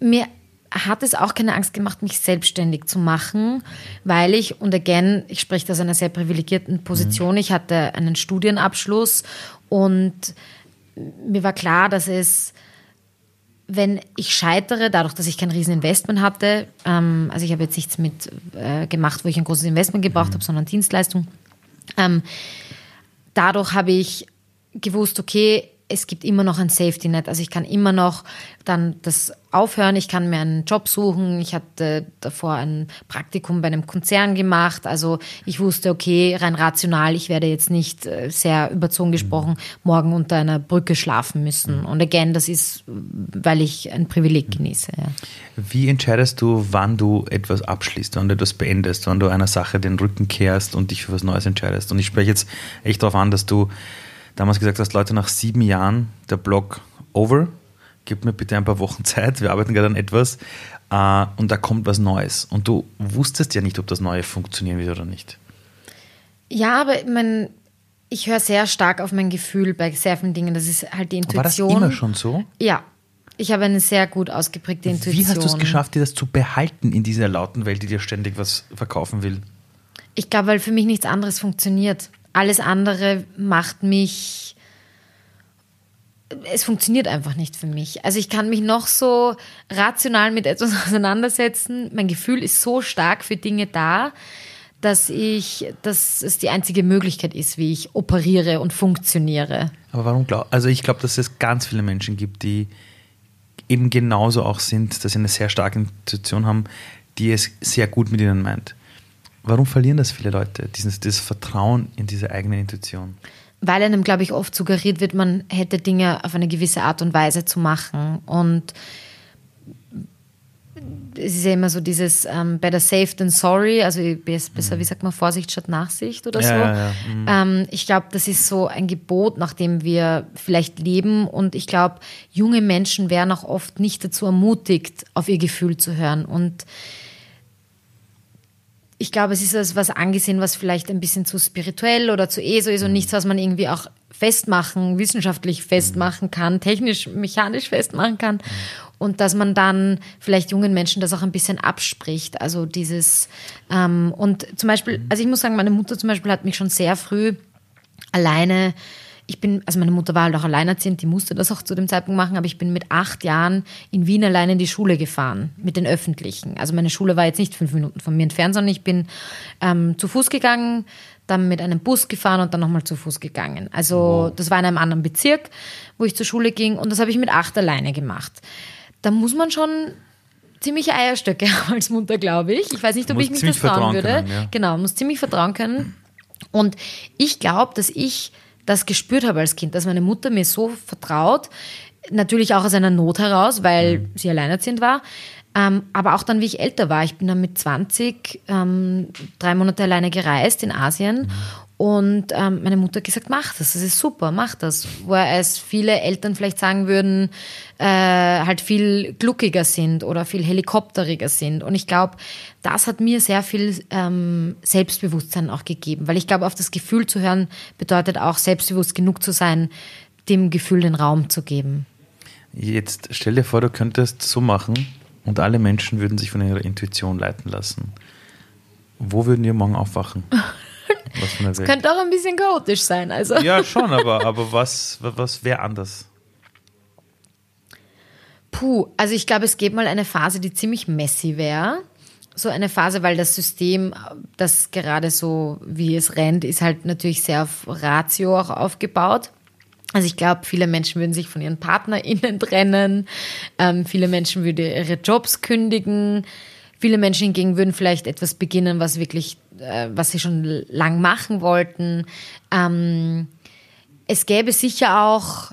mir hat es auch keine Angst gemacht, mich selbstständig zu machen, weil ich, und again, ich spreche aus einer sehr privilegierten Position, mhm. ich hatte einen Studienabschluss und mir war klar, dass es, wenn ich scheitere, dadurch, dass ich kein Rieseninvestment hatte, ähm, also ich habe jetzt nichts mit äh, gemacht, wo ich ein großes Investment gebraucht mhm. habe, sondern Dienstleistung, ähm, dadurch habe ich gewusst, okay, es gibt immer noch ein Safety Net. Also ich kann immer noch dann das aufhören, ich kann mir einen Job suchen. Ich hatte davor ein Praktikum bei einem Konzern gemacht. Also ich wusste, okay, rein rational, ich werde jetzt nicht äh, sehr überzogen gesprochen morgen unter einer Brücke schlafen müssen. Und again, das ist, weil ich ein Privileg genieße. Ja. Wie entscheidest du, wann du etwas abschließt, wann du etwas beendest, wann du einer Sache den Rücken kehrst und dich für was Neues entscheidest? Und ich spreche jetzt echt darauf an, dass du damals gesagt hast, Leute, nach sieben Jahren der Blog over, gib mir bitte ein paar Wochen Zeit, wir arbeiten gerade an etwas äh, und da kommt was Neues. Und du wusstest ja nicht, ob das Neue funktionieren wird oder nicht. Ja, aber mein, ich höre sehr stark auf mein Gefühl bei sehr vielen Dingen. Das ist halt die Intuition. War das immer schon so? Ja. Ich habe eine sehr gut ausgeprägte Intuition. Wie hast du es geschafft, dir das zu behalten in dieser lauten Welt, die dir ständig was verkaufen will? Ich glaube, weil für mich nichts anderes funktioniert. Alles andere macht mich. Es funktioniert einfach nicht für mich. Also ich kann mich noch so rational mit etwas auseinandersetzen. Mein Gefühl ist so stark für Dinge da, dass ich, dass es die einzige Möglichkeit ist, wie ich operiere und funktioniere. Aber warum glaub, also ich glaube, dass es ganz viele Menschen gibt, die eben genauso auch sind, dass sie eine sehr starke Intuition haben, die es sehr gut mit ihnen meint. Warum verlieren das viele Leute, dieses, dieses Vertrauen in diese eigene Intuition? Weil einem, glaube ich, oft suggeriert wird, man hätte Dinge auf eine gewisse Art und Weise zu machen. Und es ist ja immer so dieses ähm, better safe than sorry, also besser, mhm. wie sagt man, Vorsicht statt Nachsicht oder ja, so. Ja, ja. Mhm. Ähm, ich glaube, das ist so ein Gebot, nach dem wir vielleicht leben. Und ich glaube, junge Menschen werden auch oft nicht dazu ermutigt, auf ihr Gefühl zu hören. Und ich glaube, es ist was angesehen, was vielleicht ein bisschen zu spirituell oder zu ESO ist und nichts, was man irgendwie auch festmachen, wissenschaftlich festmachen kann, technisch, mechanisch festmachen kann. Und dass man dann vielleicht jungen Menschen das auch ein bisschen abspricht. Also dieses, ähm, und zum Beispiel, also ich muss sagen, meine Mutter zum Beispiel hat mich schon sehr früh alleine ich bin, also meine Mutter war halt auch alleinerziehend, die musste das auch zu dem Zeitpunkt machen, aber ich bin mit acht Jahren in Wien allein in die Schule gefahren, mit den Öffentlichen. Also meine Schule war jetzt nicht fünf Minuten von mir entfernt, sondern ich bin ähm, zu Fuß gegangen, dann mit einem Bus gefahren und dann nochmal zu Fuß gegangen. Also das war in einem anderen Bezirk, wo ich zur Schule ging und das habe ich mit acht alleine gemacht. Da muss man schon ziemliche Eierstöcke haben als Mutter, glaube ich. Ich weiß nicht, ob ich mich das trauen würde. Können, ja. Genau, muss ziemlich vertrauen können. Und ich glaube, dass ich das gespürt habe als Kind, dass meine Mutter mir so vertraut, natürlich auch aus einer Not heraus, weil mhm. sie alleinerziehend war, ähm, aber auch dann, wie ich älter war. Ich bin dann mit 20 ähm, drei Monate alleine gereist in Asien. Und ähm, meine Mutter hat gesagt, mach das, das ist super, mach das. Whereas viele Eltern vielleicht sagen würden, äh, halt viel gluckiger sind oder viel helikopteriger sind. Und ich glaube, das hat mir sehr viel ähm, Selbstbewusstsein auch gegeben. Weil ich glaube, auf das Gefühl zu hören, bedeutet auch selbstbewusst genug zu sein, dem Gefühl den Raum zu geben. Jetzt stell dir vor, du könntest so machen und alle Menschen würden sich von ihrer Intuition leiten lassen. Wo würden die morgen aufwachen? Was von der das Welt? könnte auch ein bisschen chaotisch sein. Also. Ja, schon, aber, aber was, was wäre anders? Puh, also ich glaube, es gibt mal eine Phase, die ziemlich messy wäre. So eine Phase, weil das System, das gerade so wie es rennt, ist halt natürlich sehr auf Ratio auch aufgebaut. Also ich glaube, viele Menschen würden sich von ihren PartnerInnen trennen, ähm, viele Menschen würden ihre Jobs kündigen, viele Menschen hingegen würden vielleicht etwas beginnen, was wirklich äh, was sie schon lang machen wollten. Ähm, es gäbe sicher auch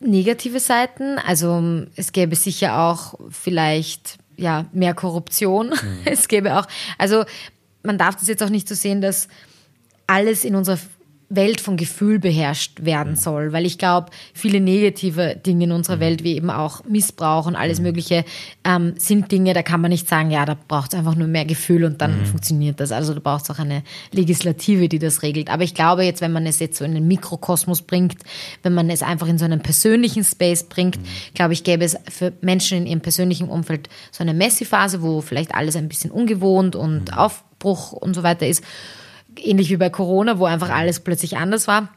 negative Seiten. Also es gäbe sicher auch vielleicht ja mehr Korruption. Mhm. Es gäbe auch, also man darf das jetzt auch nicht so sehen, dass alles in unserer Welt von Gefühl beherrscht werden soll, weil ich glaube, viele negative Dinge in unserer. Welt, wie eben auch Missbrauch und alles. Mögliche, ähm, sind Dinge, da kann man nicht sagen, ja, da braucht es einfach nur mehr Gefühl und dann mhm. funktioniert das. Also da braucht es auch eine Legislative, die das regelt. Aber ich glaube jetzt, wenn man es jetzt so in den Mikrokosmos bringt, wenn man es einfach in so einen persönlichen Space bringt, mhm. glaube ich, gäbe es für Menschen in ihrem persönlichen Umfeld so eine Messi-Phase, wo vielleicht alles ein bisschen ungewohnt und mhm. Aufbruch und so weiter ist ähnlich wie bei Corona, wo einfach alles plötzlich anders war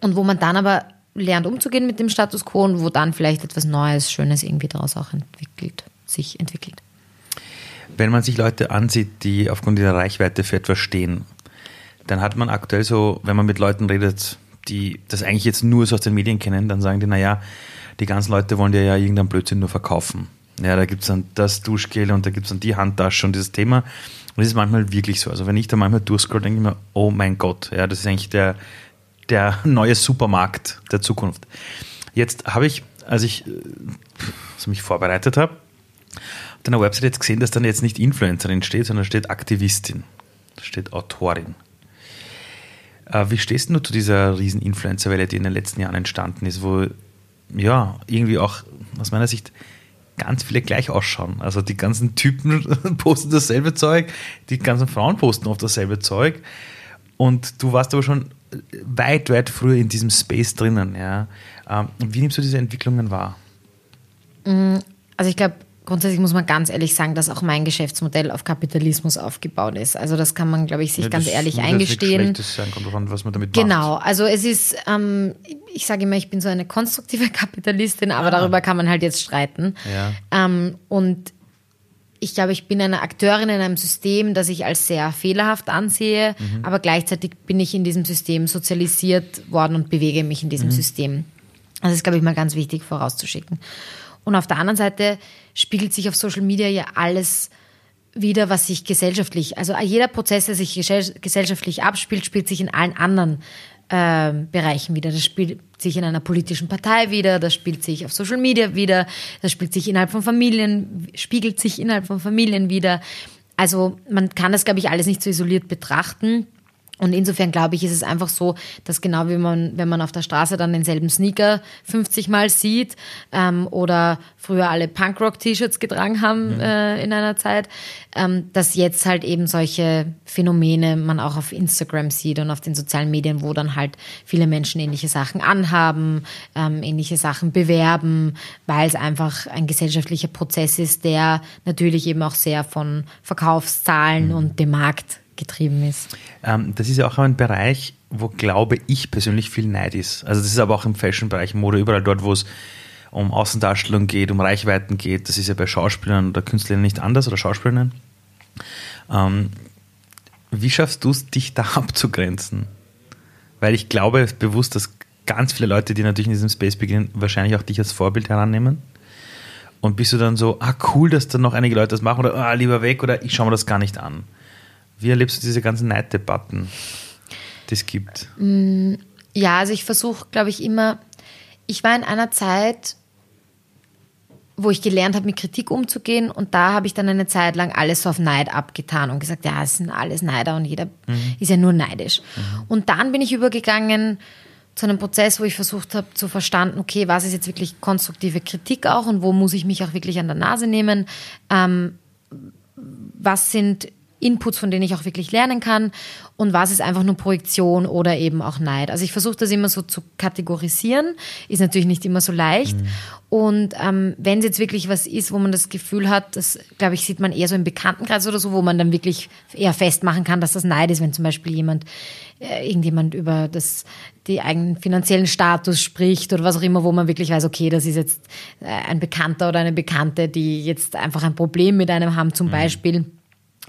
und wo man dann aber lernt umzugehen mit dem Status quo und wo dann vielleicht etwas Neues, Schönes irgendwie daraus auch entwickelt, sich entwickelt. Wenn man sich Leute ansieht, die aufgrund ihrer Reichweite für etwas stehen, dann hat man aktuell so, wenn man mit Leuten redet, die das eigentlich jetzt nur so aus den Medien kennen, dann sagen die, naja, die ganzen Leute wollen dir ja irgendeinen Blödsinn nur verkaufen. Ja, da gibt es dann das Duschgel und da gibt es dann die Handtasche und dieses Thema. Und das ist manchmal wirklich so. Also wenn ich da manchmal durchscroll, denke ich mir, oh mein Gott, ja, das ist eigentlich der, der neue Supermarkt der Zukunft. Jetzt habe ich, als ich also mich vorbereitet habe, auf deiner Website jetzt gesehen, dass dann jetzt nicht Influencerin steht, sondern steht Aktivistin. Da steht Autorin. Äh, wie stehst du zu dieser riesen Influencer-Welle, die in den letzten Jahren entstanden ist, wo ja irgendwie auch aus meiner Sicht ganz viele gleich ausschauen. Also die ganzen Typen posten dasselbe Zeug, die ganzen Frauen posten oft dasselbe Zeug. Und du warst aber schon weit, weit früher in diesem Space drinnen. Ja. Ähm, wie nimmst du diese Entwicklungen wahr? Mm, also ich glaube, grundsätzlich muss man ganz ehrlich sagen, dass auch mein Geschäftsmodell auf Kapitalismus aufgebaut ist. Also das kann man, glaube ich, sich ja, ganz ehrlich eingestehen. Sein, kommt davon, was man damit genau, macht. also es ist, ähm, ich sage immer, ich bin so eine konstruktive Kapitalistin, aber ah. darüber kann man halt jetzt streiten. Ja. Ähm, und ich glaube, ich bin eine Akteurin in einem System, das ich als sehr fehlerhaft ansehe, mhm. aber gleichzeitig bin ich in diesem System sozialisiert worden und bewege mich in diesem mhm. System. Das ist, glaube ich, mal ganz wichtig vorauszuschicken. Und auf der anderen Seite spiegelt sich auf Social Media ja alles wieder, was sich gesellschaftlich, also jeder Prozess, der sich gesellschaftlich abspielt, spielt sich in allen anderen äh, Bereichen wieder. Das spielt sich in einer politischen Partei wieder, das spielt sich auf Social Media wieder, das spielt sich innerhalb von Familien, spiegelt sich innerhalb von Familien wieder. Also man kann das, glaube ich, alles nicht so isoliert betrachten. Und insofern glaube ich, ist es einfach so, dass genau wie man, wenn man auf der Straße dann denselben Sneaker 50 Mal sieht ähm, oder früher alle Punkrock-T-Shirts getragen haben mhm. äh, in einer Zeit, ähm, dass jetzt halt eben solche Phänomene man auch auf Instagram sieht und auf den sozialen Medien, wo dann halt viele Menschen ähnliche Sachen anhaben, ähm, ähnliche Sachen bewerben, weil es einfach ein gesellschaftlicher Prozess ist, der natürlich eben auch sehr von Verkaufszahlen mhm. und dem Markt getrieben ist. Ähm, das ist ja auch ein Bereich, wo glaube ich persönlich viel Neid ist. Also das ist aber auch im Fashion-Bereich, Mode, überall dort, wo es um Außendarstellung geht, um Reichweiten geht. Das ist ja bei Schauspielern oder Künstlern nicht anders oder Schauspielerinnen. Ähm, wie schaffst du es, dich da abzugrenzen? Weil ich glaube bewusst, dass ganz viele Leute, die natürlich in diesem Space beginnen, wahrscheinlich auch dich als Vorbild herannehmen. Und bist du dann so, ah cool, dass dann noch einige Leute das machen oder ah, lieber weg oder ich schaue mir das gar nicht an. Wie erlebst du diese ganzen Neiddebatten, die es gibt? Mm, ja, also ich versuche, glaube ich, immer, ich war in einer Zeit, wo ich gelernt habe, mit Kritik umzugehen. Und da habe ich dann eine Zeit lang alles so auf Neid abgetan und gesagt, ja, es sind alles Neider und jeder mhm. ist ja nur neidisch. Mhm. Und dann bin ich übergegangen zu einem Prozess, wo ich versucht habe zu verstanden, okay, was ist jetzt wirklich konstruktive Kritik auch und wo muss ich mich auch wirklich an der Nase nehmen? Ähm, was sind Inputs, von denen ich auch wirklich lernen kann und was ist einfach nur Projektion oder eben auch Neid. Also ich versuche das immer so zu kategorisieren, ist natürlich nicht immer so leicht. Mhm. Und ähm, wenn es jetzt wirklich was ist, wo man das Gefühl hat, das glaube ich, sieht man eher so im Bekanntenkreis oder so, wo man dann wirklich eher festmachen kann, dass das Neid ist, wenn zum Beispiel jemand, äh, irgendjemand über das, die eigenen finanziellen Status spricht oder was auch immer, wo man wirklich weiß, okay, das ist jetzt äh, ein Bekannter oder eine Bekannte, die jetzt einfach ein Problem mit einem haben, zum mhm. Beispiel.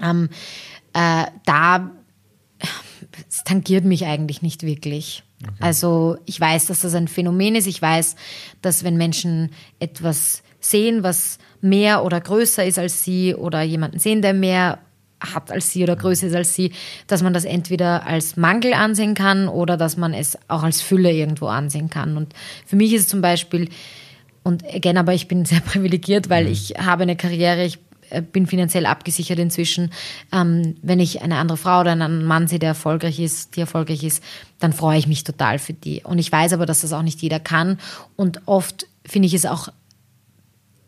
Ähm, äh, da es tangiert mich eigentlich nicht wirklich. Okay. Also ich weiß, dass das ein Phänomen ist. Ich weiß, dass wenn Menschen etwas sehen, was mehr oder größer ist als sie oder jemanden sehen, der mehr hat als sie oder größer ist als sie, dass man das entweder als Mangel ansehen kann oder dass man es auch als Fülle irgendwo ansehen kann. Und für mich ist es zum Beispiel, und again, aber ich bin sehr privilegiert, weil mhm. ich habe eine Karriere, ich bin finanziell abgesichert inzwischen. Ähm, wenn ich eine andere Frau oder einen Mann sehe, der erfolgreich ist, die erfolgreich ist, dann freue ich mich total für die. Und ich weiß aber, dass das auch nicht jeder kann. Und oft finde ich es auch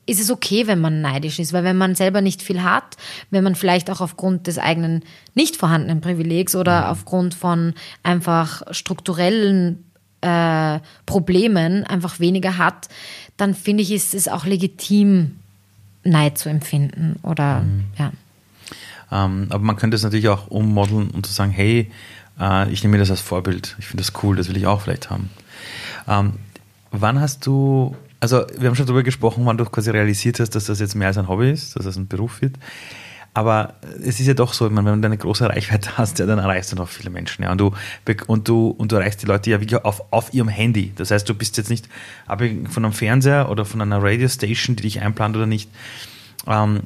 ist es okay, wenn man neidisch ist, weil wenn man selber nicht viel hat, wenn man vielleicht auch aufgrund des eigenen nicht vorhandenen Privilegs oder mhm. aufgrund von einfach strukturellen äh, Problemen einfach weniger hat, dann finde ich, ist es auch legitim, Neid zu empfinden oder mhm. ja. Ähm, aber man könnte es natürlich auch ummodeln und zu sagen, hey, äh, ich nehme mir das als Vorbild, ich finde das cool, das will ich auch vielleicht haben. Ähm, wann hast du, also wir haben schon darüber gesprochen, wann du quasi realisiert hast, dass das jetzt mehr als ein Hobby ist, dass das ein Beruf wird. Aber es ist ja doch so, ich meine, wenn du eine große Reichweite hast, ja, dann erreichst du noch viele Menschen. Ja, und, du, und, du, und du erreichst die Leute ja wirklich auf, auf ihrem Handy. Das heißt, du bist jetzt nicht abhängig von einem Fernseher oder von einer Radiostation, die dich einplant oder nicht. Ähm,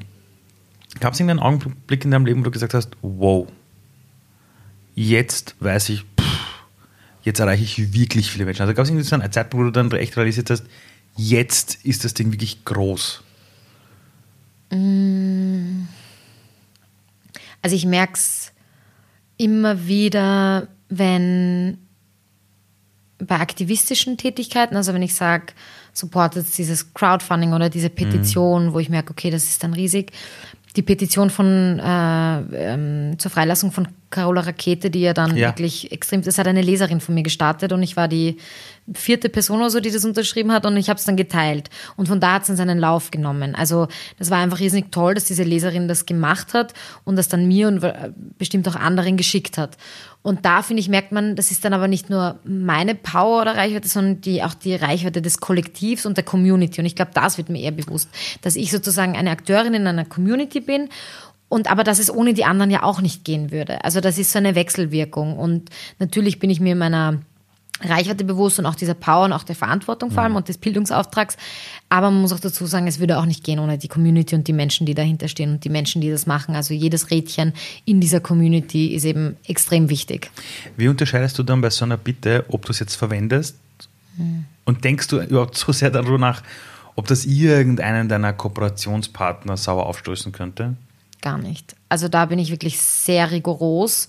Gab es irgendeinen Augenblick in deinem Leben, wo du gesagt hast, wow, jetzt weiß ich, jetzt erreiche ich wirklich viele Menschen. Also gab es irgendwie so einen Zeitpunkt, wo du dann echt realisiert hast, jetzt ist das Ding wirklich groß? Mm. Also ich merke es immer wieder, wenn bei aktivistischen Tätigkeiten, also wenn ich sage, supportet dieses Crowdfunding oder diese Petition, mhm. wo ich merke, okay, das ist dann riesig. Die Petition von äh, ähm, zur Freilassung von Carola Rakete, die ja dann ja. wirklich extrem, das hat eine Leserin von mir gestartet und ich war die vierte Person oder so, die das unterschrieben hat und ich habe es dann geteilt. Und von da hat es dann seinen Lauf genommen. Also das war einfach riesig toll, dass diese Leserin das gemacht hat und das dann mir und äh, bestimmt auch anderen geschickt hat. Und da, finde ich, merkt man, das ist dann aber nicht nur meine Power oder Reichweite, sondern die, auch die Reichweite des Kollektivs und der Community. Und ich glaube, das wird mir eher bewusst, dass ich sozusagen eine Akteurin in einer Community bin und aber dass es ohne die anderen ja auch nicht gehen würde. Also das ist so eine Wechselwirkung. Und natürlich bin ich mir meiner Reichweite bewusst und auch dieser Power und auch der Verantwortung vor allem mhm. und des Bildungsauftrags. Aber man muss auch dazu sagen, es würde auch nicht gehen ohne die Community und die Menschen, die dahinter stehen und die Menschen, die das machen. Also jedes Rädchen in dieser Community ist eben extrem wichtig. Wie unterscheidest du dann bei so einer Bitte, ob du es jetzt verwendest hm. und denkst du überhaupt so sehr darüber nach, ob das irgendeinen deiner Kooperationspartner sauer aufstoßen könnte? Gar nicht. Also da bin ich wirklich sehr rigoros.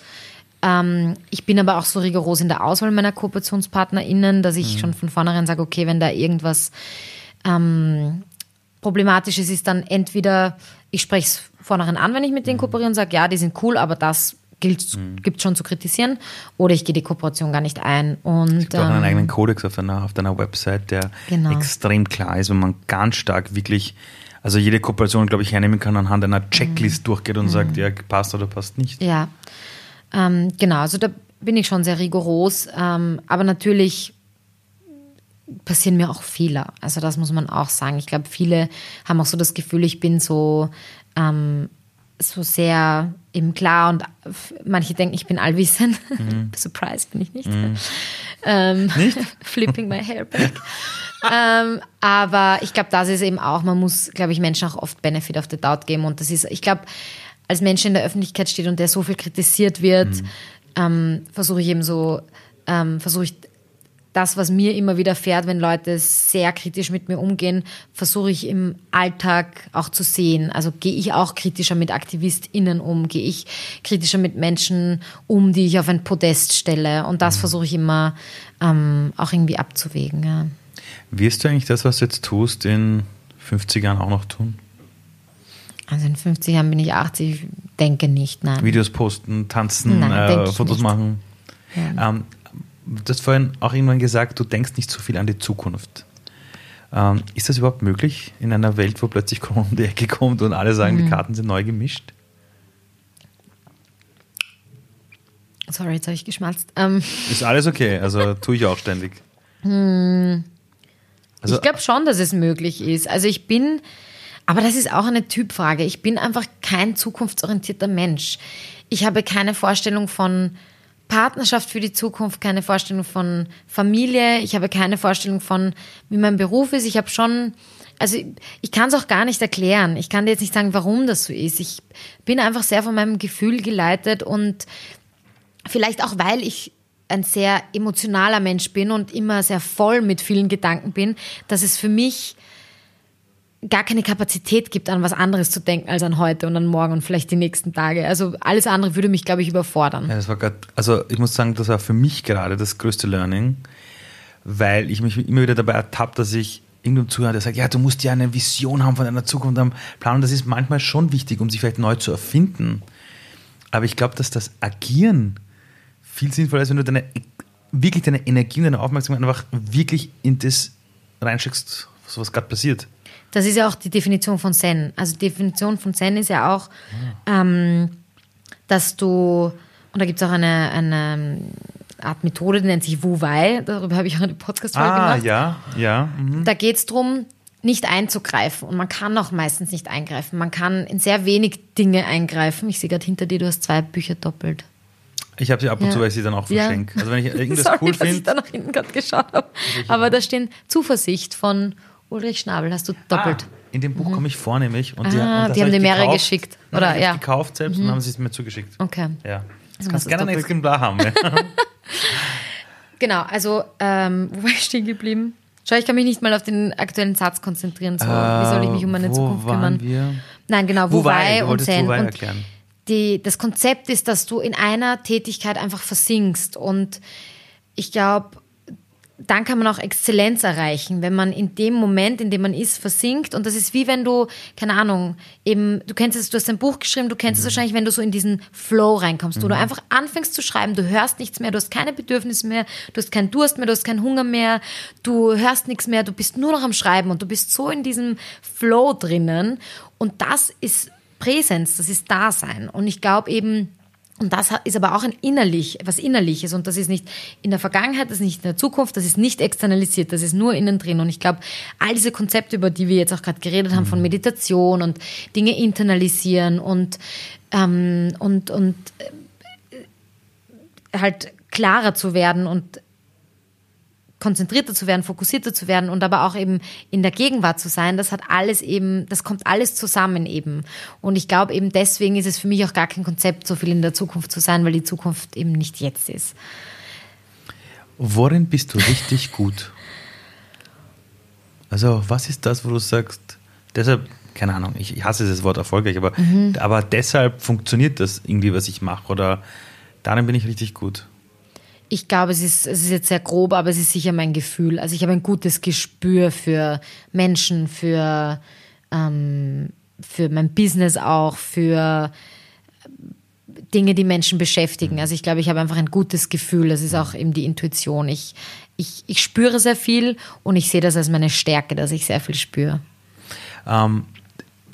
Ähm, ich bin aber auch so rigoros in der Auswahl meiner KooperationspartnerInnen, dass ich mhm. schon von vornherein sage, okay, wenn da irgendwas ähm, Problematisches ist, dann entweder ich spreche es vornherein an, wenn ich mit denen mhm. kooperiere und sage, ja, die sind cool, aber das gilt, mhm. gibt schon zu kritisieren, oder ich gehe die Kooperation gar nicht ein. Und, es gibt auch einen ähm, eigenen Kodex auf deiner, auf deiner Website, der genau. extrem klar ist, wenn man ganz stark wirklich also jede Kooperation, glaube ich, hernehmen kann anhand einer Checklist mhm. durchgeht und mhm. sagt, ja, passt oder passt nicht. Ja, ähm, genau, also da bin ich schon sehr rigoros, ähm, aber natürlich passieren mir auch Fehler. Also das muss man auch sagen. Ich glaube, viele haben auch so das Gefühl, ich bin so, ähm, so sehr eben klar und manche denken, ich bin allwissend. Mhm. Surprise bin ich nicht. Mhm. Ähm, nicht? Flipping my hair back. ähm, aber ich glaube, das ist eben auch, man muss, glaube ich, Menschen auch oft Benefit of the Doubt geben. Und das ist, ich glaube, als Mensch in der Öffentlichkeit steht und der so viel kritisiert wird, mhm. ähm, versuche ich eben so, ähm, versuche ich das, was mir immer wieder fährt, wenn Leute sehr kritisch mit mir umgehen, versuche ich im Alltag auch zu sehen. Also gehe ich auch kritischer mit AktivistInnen um, gehe ich kritischer mit Menschen um, die ich auf ein Podest stelle. Und das mhm. versuche ich immer ähm, auch irgendwie abzuwägen. Ja. Wirst du eigentlich das, was du jetzt tust, in 50 Jahren auch noch tun? Also in 50 Jahren bin ich 80, denke nicht, nein. Videos posten, tanzen, nein, äh, Fotos nicht. machen. Ja. Ähm, du hast vorhin auch irgendwann gesagt, du denkst nicht so viel an die Zukunft. Ähm, ist das überhaupt möglich in einer Welt, wo plötzlich Corona um die Ecke kommt und alle sagen, mhm. die Karten sind neu gemischt? Sorry, jetzt habe ich geschmalzt. Ähm. Ist alles okay, also tue ich auch ständig. Hm. Also, ich glaube schon, dass es möglich ist. Also ich bin, aber das ist auch eine Typfrage. Ich bin einfach kein zukunftsorientierter Mensch. Ich habe keine Vorstellung von, Partnerschaft für die Zukunft, keine Vorstellung von Familie, ich habe keine Vorstellung von, wie mein Beruf ist. Ich habe schon, also ich kann es auch gar nicht erklären. Ich kann dir jetzt nicht sagen, warum das so ist. Ich bin einfach sehr von meinem Gefühl geleitet und vielleicht auch, weil ich ein sehr emotionaler Mensch bin und immer sehr voll mit vielen Gedanken bin, dass es für mich gar keine Kapazität gibt, an was anderes zu denken als an heute und an morgen und vielleicht die nächsten Tage. Also alles andere würde mich, glaube ich, überfordern. Ja, das war grad, also ich muss sagen, das war für mich gerade das größte Learning, weil ich mich immer wieder dabei ertappt, dass ich irgendeinem Zuhörer, der sagt, ja, du musst ja eine Vision haben von deiner Zukunft, am Plan. Und das ist manchmal schon wichtig, um sich vielleicht neu zu erfinden. Aber ich glaube, dass das Agieren viel sinnvoller ist, wenn du deine, wirklich deine Energie und deine Aufmerksamkeit einfach wirklich in das reinsteckst, was gerade passiert. Das ist ja auch die Definition von Zen. Also die Definition von Zen ist ja auch, ähm, dass du, und da gibt es auch eine, eine Art Methode, die nennt sich Wu Wei, darüber habe ich auch eine Podcast-Folge ah, gemacht. ja, ja. Mhm. Da geht es darum, nicht einzugreifen. Und man kann auch meistens nicht eingreifen. Man kann in sehr wenig Dinge eingreifen. Ich sehe gerade hinter dir, du hast zwei Bücher doppelt. Ich habe sie ab und ja. zu, weil ich sie dann auch verschenke. Ja. Also wenn ich irgendwas Sorry, cool finde. ich da nach hinten gerade geschaut habe. Aber da stehen Zuversicht von Ulrich Schnabel hast du doppelt. Ah, in dem Buch mhm. komme ich vor nämlich. Und die, ah, und die haben dir mehrere gekauft. geschickt. Oder, Nein, ja. gekauft selbst mhm. und haben sie es mir zugeschickt. Okay. Ja. Das kannst du gerne ein Exemplar haben. genau, also ähm, wo war ich stehen geblieben? Schau, ich kann mich nicht mal auf den aktuellen Satz konzentrieren. So, äh, wie soll ich mich um meine äh, Zukunft kümmern? Wir? Nein, genau, Wobei und Zen. Wobei und die, das Konzept ist, dass du in einer Tätigkeit einfach versinkst. Und ich glaube, dann kann man auch Exzellenz erreichen, wenn man in dem Moment, in dem man ist, versinkt. Und das ist wie wenn du, keine Ahnung, eben, du kennst es, du hast ein Buch geschrieben, du kennst mhm. es wahrscheinlich, wenn du so in diesen Flow reinkommst, mhm. wo du mhm. einfach anfängst zu schreiben, du hörst nichts mehr, du hast keine Bedürfnisse mehr, du hast keinen Durst mehr, du hast keinen Hunger mehr, du hörst nichts mehr, du bist nur noch am Schreiben und du bist so in diesem Flow drinnen. Und das ist Präsenz, das ist Dasein. Und ich glaube eben, und das ist aber auch ein innerlich, was innerliches. Und das ist nicht in der Vergangenheit, das ist nicht in der Zukunft, das ist nicht externalisiert, das ist nur innen drin. Und ich glaube, all diese Konzepte, über die wir jetzt auch gerade geredet haben, von mhm. Meditation und Dinge internalisieren und, ähm, und, und äh, halt klarer zu werden und konzentrierter zu werden, fokussierter zu werden und aber auch eben in der Gegenwart zu sein, das hat alles eben, das kommt alles zusammen eben. Und ich glaube eben deswegen ist es für mich auch gar kein Konzept, so viel in der Zukunft zu sein, weil die Zukunft eben nicht jetzt ist. Worin bist du richtig gut? Also, was ist das, wo du sagst, deshalb, keine Ahnung, ich hasse das Wort erfolgreich, aber, mhm. aber deshalb funktioniert das irgendwie, was ich mache oder darin bin ich richtig gut? Ich glaube, es ist, es ist jetzt sehr grob, aber es ist sicher mein Gefühl. Also ich habe ein gutes Gespür für Menschen, für, ähm, für mein Business auch, für Dinge, die Menschen beschäftigen. Also ich glaube, ich habe einfach ein gutes Gefühl. Das ist auch eben die Intuition. Ich, ich, ich spüre sehr viel und ich sehe das als meine Stärke, dass ich sehr viel spüre. Ähm,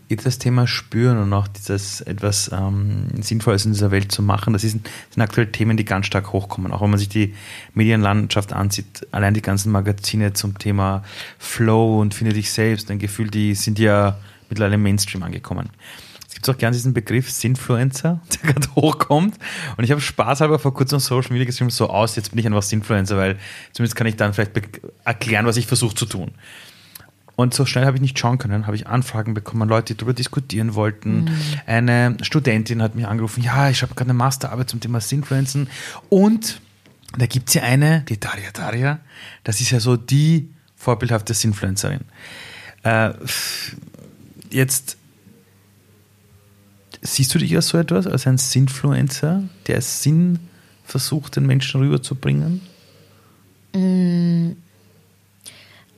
das Thema Spüren und auch dieses etwas ähm, Sinnvolles in dieser Welt zu machen, das sind, sind aktuell Themen, die ganz stark hochkommen. Auch wenn man sich die Medienlandschaft ansieht, allein die ganzen Magazine zum Thema Flow und Finde dich selbst, ein Gefühl, die sind ja mittlerweile im Mainstream angekommen. Es gibt auch gerne diesen Begriff Sinfluencer, der gerade hochkommt. Und ich habe spaßhalber vor kurzem Social Media geschrieben, so aus, jetzt bin ich einfach Sinfluencer, weil zumindest kann ich dann vielleicht erklären, was ich versuche zu tun. Und so schnell habe ich nicht schauen können, habe ich Anfragen bekommen, Leute, die darüber diskutieren wollten. Mhm. Eine Studentin hat mich angerufen, ja, ich habe gerade eine Masterarbeit zum Thema Sinfluenzen und da gibt es ja eine, die Daria Daria, das ist ja so die vorbildhafte Influencerin. Äh, jetzt siehst du dich als so etwas, als ein Sinfluencer, der Sinn versucht, den Menschen rüberzubringen?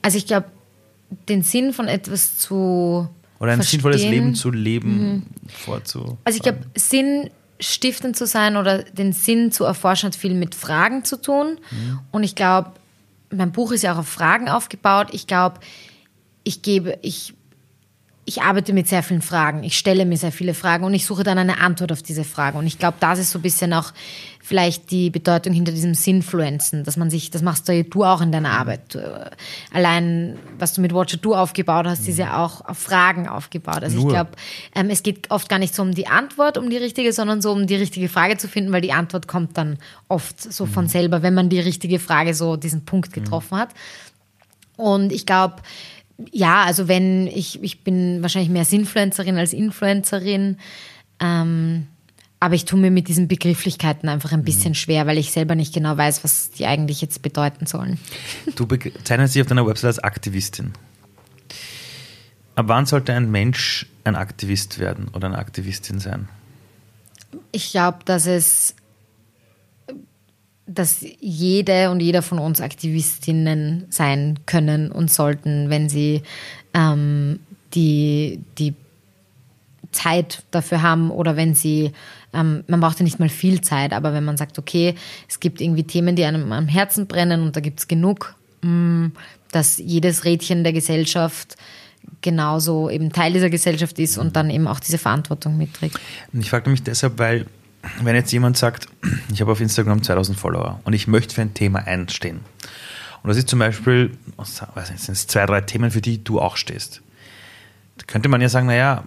Also ich glaube, den Sinn von etwas zu Oder ein verstehen, sinnvolles Leben zu leben, vorzu. Also ich glaube, sinnstiftend zu sein oder den Sinn zu erforschen hat viel mit Fragen zu tun. Und ich glaube, mein Buch ist ja auch auf Fragen aufgebaut. Ich glaube, ich gebe, ich, ich arbeite mit sehr vielen Fragen. Ich stelle mir sehr viele Fragen und ich suche dann eine Antwort auf diese Fragen. Und ich glaube, das ist so ein bisschen auch vielleicht die Bedeutung hinter diesem Sinnfluenzen, dass man sich, das machst du ja du auch in deiner Arbeit. Äh, Allein, was du mit Watcher Du aufgebaut hast, ist ja auch auf Fragen aufgebaut. Also ich Nur. glaube, ähm, es geht oft gar nicht so um die Antwort, um die richtige, sondern so um die richtige Frage zu finden, weil die Antwort kommt dann oft so von selber, wenn man die richtige Frage so diesen Punkt getroffen hat. Und ich glaube, ja, also wenn ich, ich bin wahrscheinlich mehr Sinfluencerin als Influencerin, ähm, aber ich tue mir mit diesen Begrifflichkeiten einfach ein bisschen schwer, weil ich selber nicht genau weiß, was die eigentlich jetzt bedeuten sollen. Du bezeichnest dich auf deiner Website als Aktivistin. Ab wann sollte ein Mensch ein Aktivist werden oder eine Aktivistin sein? Ich glaube, dass es, dass jede und jeder von uns Aktivistinnen sein können und sollten, wenn sie ähm, die, die Zeit dafür haben oder wenn sie, ähm, man braucht ja nicht mal viel Zeit, aber wenn man sagt, okay, es gibt irgendwie Themen, die einem am Herzen brennen und da gibt es genug, mh, dass jedes Rädchen der Gesellschaft genauso eben Teil dieser Gesellschaft ist und dann eben auch diese Verantwortung mitträgt. Und ich frage mich deshalb, weil, wenn jetzt jemand sagt, ich habe auf Instagram 2000 Follower und ich möchte für ein Thema einstehen. Und das ist zum Beispiel, was nicht, sind es zwei, drei Themen, für die du auch stehst. Da könnte man ja sagen, naja,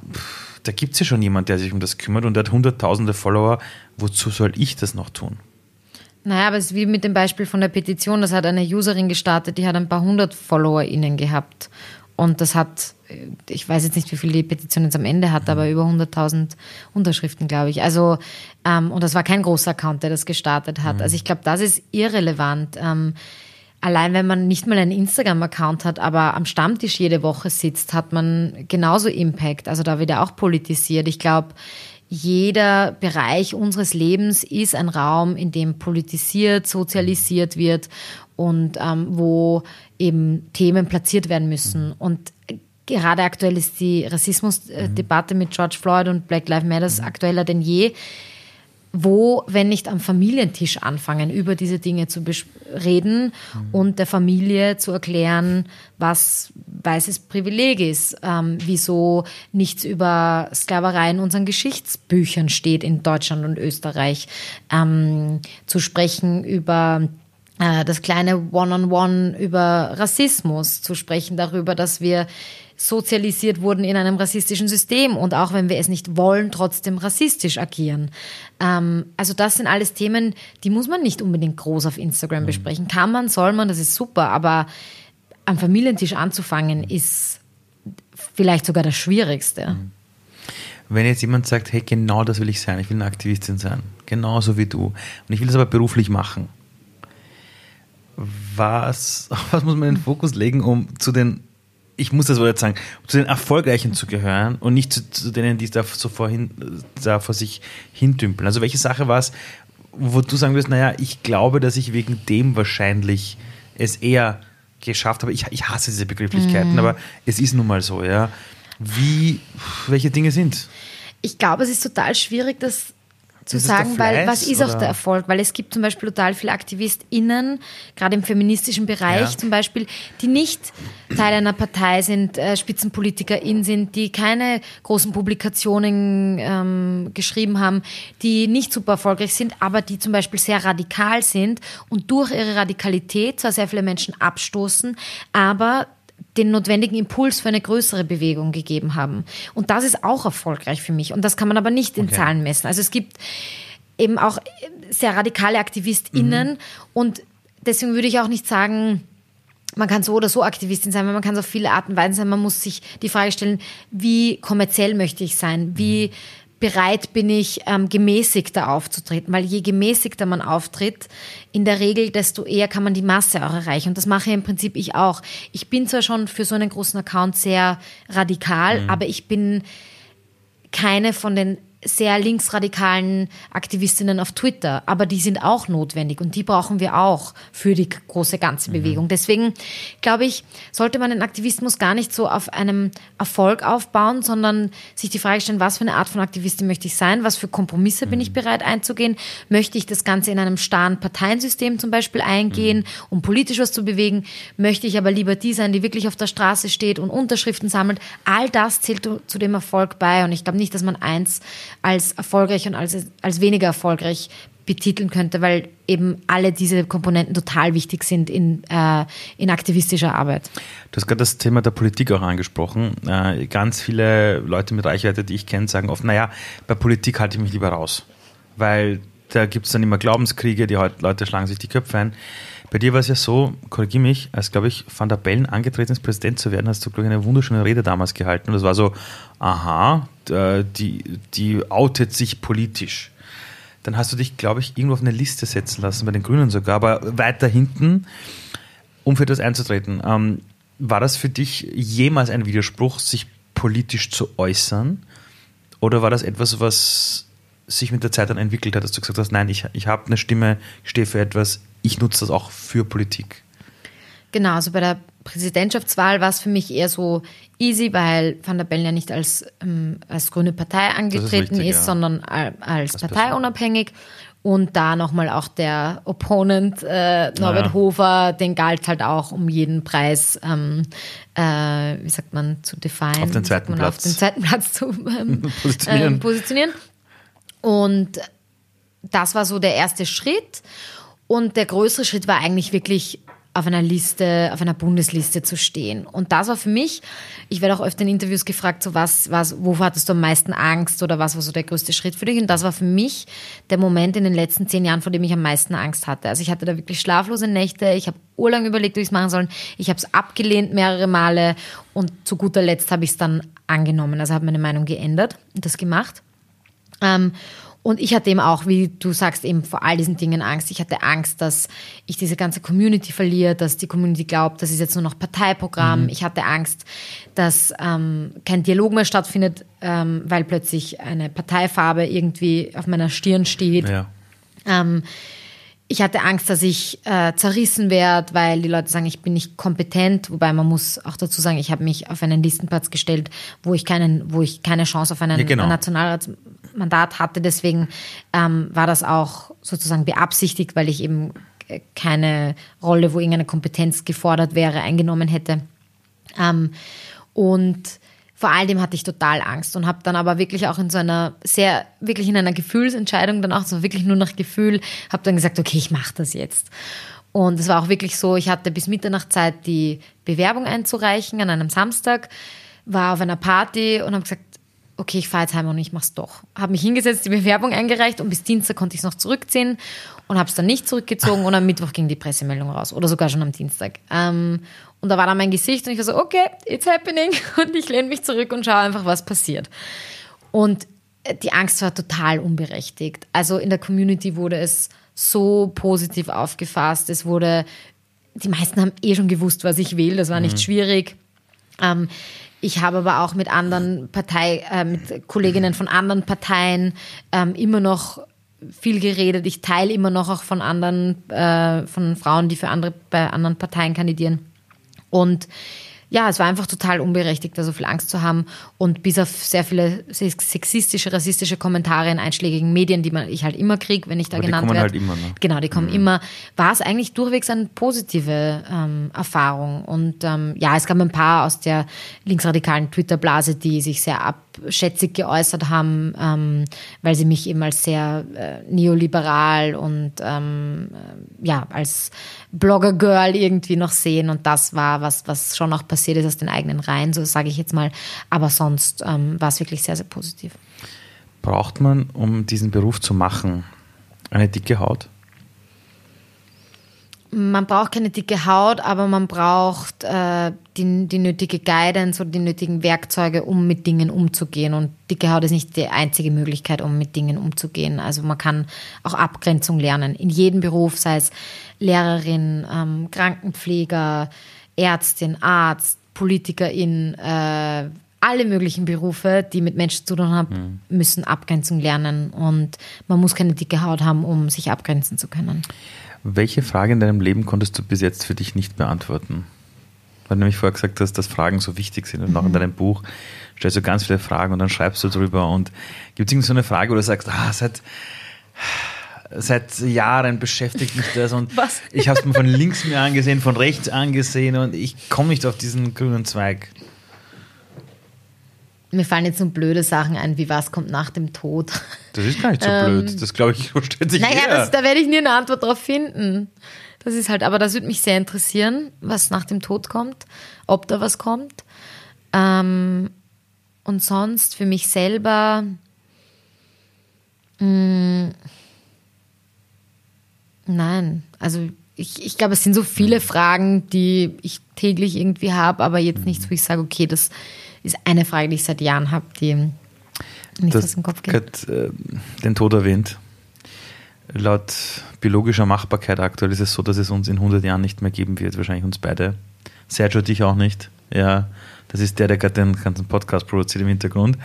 da gibt es ja schon jemand, der sich um das kümmert und der hat hunderttausende Follower. Wozu soll ich das noch tun? Naja, aber es ist wie mit dem Beispiel von der Petition, das hat eine Userin gestartet, die hat ein paar hundert FollowerInnen gehabt. Und das hat, ich weiß jetzt nicht, wie viel die Petition jetzt am Ende hat, aber über 100.000 Unterschriften, glaube ich. Also, ähm, und das war kein großer Account, der das gestartet hat. Also ich glaube, das ist irrelevant. Ähm, allein wenn man nicht mal einen Instagram-Account hat, aber am Stammtisch jede Woche sitzt, hat man genauso Impact. Also da wird ja auch politisiert. Ich glaube, jeder Bereich unseres Lebens ist ein Raum, in dem politisiert, sozialisiert wird und ähm, wo eben Themen platziert werden müssen. Und gerade aktuell ist die Rassismusdebatte mit George Floyd und Black Lives Matter aktueller denn je. Wo, wenn nicht am Familientisch anfangen, über diese Dinge zu reden und der Familie zu erklären, was weißes Privileg ist, ähm, wieso nichts über Sklaverei in unseren Geschichtsbüchern steht in Deutschland und Österreich, ähm, zu sprechen über äh, das kleine One-on-One über Rassismus, zu sprechen darüber, dass wir sozialisiert wurden in einem rassistischen System und auch wenn wir es nicht wollen, trotzdem rassistisch agieren. Ähm, also das sind alles Themen, die muss man nicht unbedingt groß auf Instagram besprechen. Kann man, soll man, das ist super, aber am Familientisch anzufangen ist vielleicht sogar das Schwierigste. Wenn jetzt jemand sagt, hey, genau das will ich sein, ich will eine Aktivistin sein, genauso wie du, und ich will das aber beruflich machen, was, was muss man in den Fokus legen, um zu den, ich muss das wohl jetzt sagen, zu den Erfolgreichen zu gehören und nicht zu, zu denen, die da so vorhin, da vor sich hintümpeln? Also welche Sache war es, wo du sagen wirst, naja, ich glaube, dass ich wegen dem wahrscheinlich es eher geschafft habe. Ich, ich hasse diese Begrifflichkeiten, aber es ist nun mal so, ja. Wie, welche Dinge sind? Ich glaube, es ist total schwierig, das zu sagen, weil was ist auch oder? der Erfolg? Weil es gibt zum Beispiel total viele AktivistInnen, gerade im feministischen Bereich Ja. zum Beispiel, die nicht Teil einer Partei sind, äh, SpitzenpolitikerInnen sind, die keine großen Publikationen ähm, geschrieben haben, die nicht super erfolgreich sind, aber die zum Beispiel sehr radikal sind und durch ihre Radikalität zwar sehr viele Menschen abstoßen, aber den notwendigen Impuls für eine größere Bewegung gegeben haben. Und das ist auch erfolgreich für mich. Und das kann man aber nicht in Okay. Zahlen messen. Also es gibt eben auch sehr radikale AktivistInnen und deswegen würde ich auch nicht sagen, man kann so oder so Aktivistin sein, weil man kann es auf viele Arten und Weisen sein. Man muss sich die Frage stellen, wie kommerziell möchte ich sein? Wie bereit bin ich, ähm, gemäßigter aufzutreten. Weil je gemäßigter man auftritt, in der Regel, desto eher kann man die Masse auch erreichen. Und das mache im Prinzip ich auch. Ich bin zwar schon für so einen großen Account sehr radikal, mhm. aber ich bin keine von den sehr linksradikalen Aktivistinnen auf Twitter, aber die sind auch notwendig und die brauchen wir auch für die große ganze mhm. Bewegung. Deswegen glaube ich, sollte man den Aktivismus gar nicht so auf einem Erfolg aufbauen, sondern sich die Frage stellen, was für eine Art von Aktivistin möchte ich sein, was für Kompromisse mhm. bin ich mhm. bereit einzugehen, möchte ich das Ganze in einem starren Parteiensystem zum Beispiel eingehen, mhm. um politisch was zu bewegen, möchte ich aber lieber die sein, die wirklich auf der Straße steht und Unterschriften sammelt. All das zählt zu dem Erfolg bei und ich glaube nicht, dass man eins als erfolgreich und als, als weniger erfolgreich betiteln könnte, weil eben alle diese Komponenten total wichtig sind in, äh, in aktivistischer Arbeit. Du hast gerade das Thema der Politik auch angesprochen. Äh, ganz viele Leute mit Reichweite, die ich kenne, sagen oft, naja, bei Politik halte ich mich lieber raus, weil da gibt es dann immer Glaubenskriege, die Leute schlagen sich die Köpfe ein. Bei dir war es ja so, korrigiere mich, als, glaube ich, Van der Bellen angetreten ist, Präsident zu werden, hast du, glaube ich, eine wunderschöne Rede damals gehalten. Und das war so, aha, die, die outet sich politisch. Dann hast du dich, glaube ich, irgendwo auf eine Liste setzen lassen, bei den Grünen sogar, aber weiter hinten, um für das einzutreten. Ähm, war das für dich jemals ein Widerspruch, sich politisch zu äußern? Oder war das etwas, was sich mit der Zeit dann entwickelt hat, dass du gesagt hast, nein, ich, ich habe eine Stimme, ich stehe für etwas, ich nutze das auch für Politik. Genau, also bei der Präsidentschaftswahl war es für mich eher so easy, weil Van der Bellen ja nicht als, ähm, als grüne Partei angetreten ist, richtig, ist ja. sondern als, als parteiunabhängig. Und da nochmal auch der Opponent äh, Norbert ja. Hofer, den galt halt auch um jeden Preis, ähm, äh, wie sagt man, zu define. Auf den zweiten Platz. Auf den zweiten Platz zu ähm, positionieren. Äh, positionieren. Und das war so der erste Schritt. Und der größere Schritt war eigentlich wirklich auf einer Liste, auf einer Bundesliste zu stehen. Und das war für mich, ich werde auch öfter in Interviews gefragt, so was, was, wovor hattest du am meisten Angst oder was war so der größte Schritt für dich? Und das war für mich der Moment in den letzten zehn Jahren, vor dem ich am meisten Angst hatte. Also ich hatte da wirklich schlaflose Nächte, ich habe urlang überlegt, wie ich es machen soll. Ich habe es abgelehnt mehrere Male und zu guter Letzt habe ich es dann angenommen. Also habe meine Meinung geändert und das gemacht. Ähm, und ich hatte eben auch, wie du sagst, eben vor all diesen Dingen Angst. Ich hatte Angst, dass ich diese ganze Community verliere, dass die Community glaubt, das ist jetzt nur noch Parteiprogramm. Mhm. Ich hatte Angst, dass ähm, kein Dialog mehr stattfindet, ähm, weil plötzlich eine Parteifarbe irgendwie auf meiner Stirn steht. Ja. Ähm, ich hatte Angst, dass ich äh, zerrissen werde, weil die Leute sagen, ich bin nicht kompetent. Wobei man muss auch dazu sagen, ich habe mich auf einen Listenplatz gestellt, wo ich keinen, wo ich keine Chance auf einen ja, genau. Nationalratsmandat hatte. Deswegen ähm, war das auch sozusagen beabsichtigt, weil ich eben keine Rolle, wo irgendeine Kompetenz gefordert wäre, eingenommen hätte. Ähm, und vor all dem hatte ich total Angst und habe dann aber wirklich auch in so einer sehr, wirklich in einer Gefühlsentscheidung dann auch so wirklich nur nach Gefühl, habe dann gesagt, okay, ich mache das jetzt. Und es war auch wirklich so, ich hatte bis Mitternacht Zeit, die Bewerbung einzureichen an einem Samstag, war auf einer Party und habe gesagt, okay, ich fahre jetzt heim und ich mache es doch. Habe mich hingesetzt, die Bewerbung eingereicht und bis Dienstag konnte ich es noch zurückziehen und habe es dann nicht zurückgezogen und am Mittwoch ging die Pressemeldung raus oder sogar schon am Dienstag. Ähm, und da war dann mein Gesicht und ich war so, okay, it's happening. Und ich lehne mich zurück und schaue einfach, was passiert. Und äh, die Angst war total unberechtigt. Also in der Community wurde es so positiv aufgefasst. Es wurde, die meisten haben eh schon gewusst, was ich will. Das war nicht mhm. schwierig. Ähm, ich habe aber auch mit anderen Partei, äh, mit Kolleginnen von anderen Parteien ähm, immer noch viel geredet. Ich teile immer noch auch von anderen, äh, von Frauen, die für andere bei anderen Parteien kandidieren. Und ja, es war einfach total unberechtigt, da so viel Angst zu haben. Und bis auf sehr viele sexistische, rassistische Kommentare in einschlägigen Medien, die man, ich halt immer kriege, wenn ich da Aber genannt werde. Die kommen werde. halt immer, ne? Genau, die kommen mhm. immer. War es eigentlich durchwegs eine positive ähm, Erfahrung. Und ähm, ja, es gab ein paar aus der linksradikalen Twitter-Blase, die sich sehr abschätzig geäußert haben, ähm, weil sie mich eben als sehr äh, neoliberal und ähm, äh, ja, als Blogger-Girl irgendwie noch sehen. Und das war was, was schon auch passiert ist aus den eigenen Reihen, so sage ich jetzt mal. Aber sonst ähm, war es wirklich sehr, sehr positiv. Braucht man, um diesen Beruf zu machen, eine dicke Haut? man braucht keine dicke Haut, aber man braucht äh, die, die nötige Guidance oder die nötigen Werkzeuge, um mit Dingen umzugehen. Und dicke Haut ist nicht die einzige Möglichkeit, um mit Dingen umzugehen. Also man kann auch Abgrenzung lernen. In jedem Beruf, sei es Lehrerin, ähm, Krankenpfleger, Ärztin, Arzt, Politikerin, äh, alle möglichen Berufe, die mit Menschen zu tun haben, mhm. müssen Abgrenzung lernen. Und man muss keine dicke Haut haben, um sich abgrenzen zu können. Welche Frage in deinem Leben konntest du bis jetzt für dich nicht beantworten? Weil du nämlich vorher gesagt hast, dass Fragen so wichtig sind. Und mhm. auch in mhm. deinem Buch stellst du ganz viele Fragen und dann schreibst du drüber. Und gibt es irgendwie so eine Frage, wo du sagst, ah, seit, seit Jahren beschäftigt mich das und Was? ich habe es mir von links mir angesehen, von rechts angesehen und ich komme nicht auf diesen grünen Zweig. Mir fallen jetzt so blöde Sachen ein, wie was kommt nach dem Tod. Das ist gar nicht so ähm, blöd. Das glaube ich, stellt sich Naja, das, da werde ich nie eine Antwort drauf finden. Das ist halt, aber das würde mich sehr interessieren, was nach dem Tod kommt, ob da was kommt. Ähm, und sonst für mich selber. Mh, mm, nein, also ich, ich glaube, es sind so viele Fragen, die ich täglich irgendwie habe, aber jetzt nichts, wo ich sage, okay, das ist eine Frage, die ich seit Jahren habe, die nicht das aus dem Kopf geht. Hat, äh, den Tod erwähnt. Laut biologischer Machbarkeit aktuell ist es so, dass es uns in 100 Jahren nicht mehr geben wird, wahrscheinlich uns beide. Sergio, dich auch nicht. Ja, das ist der, der gerade den ganzen Podcast produziert im Hintergrund.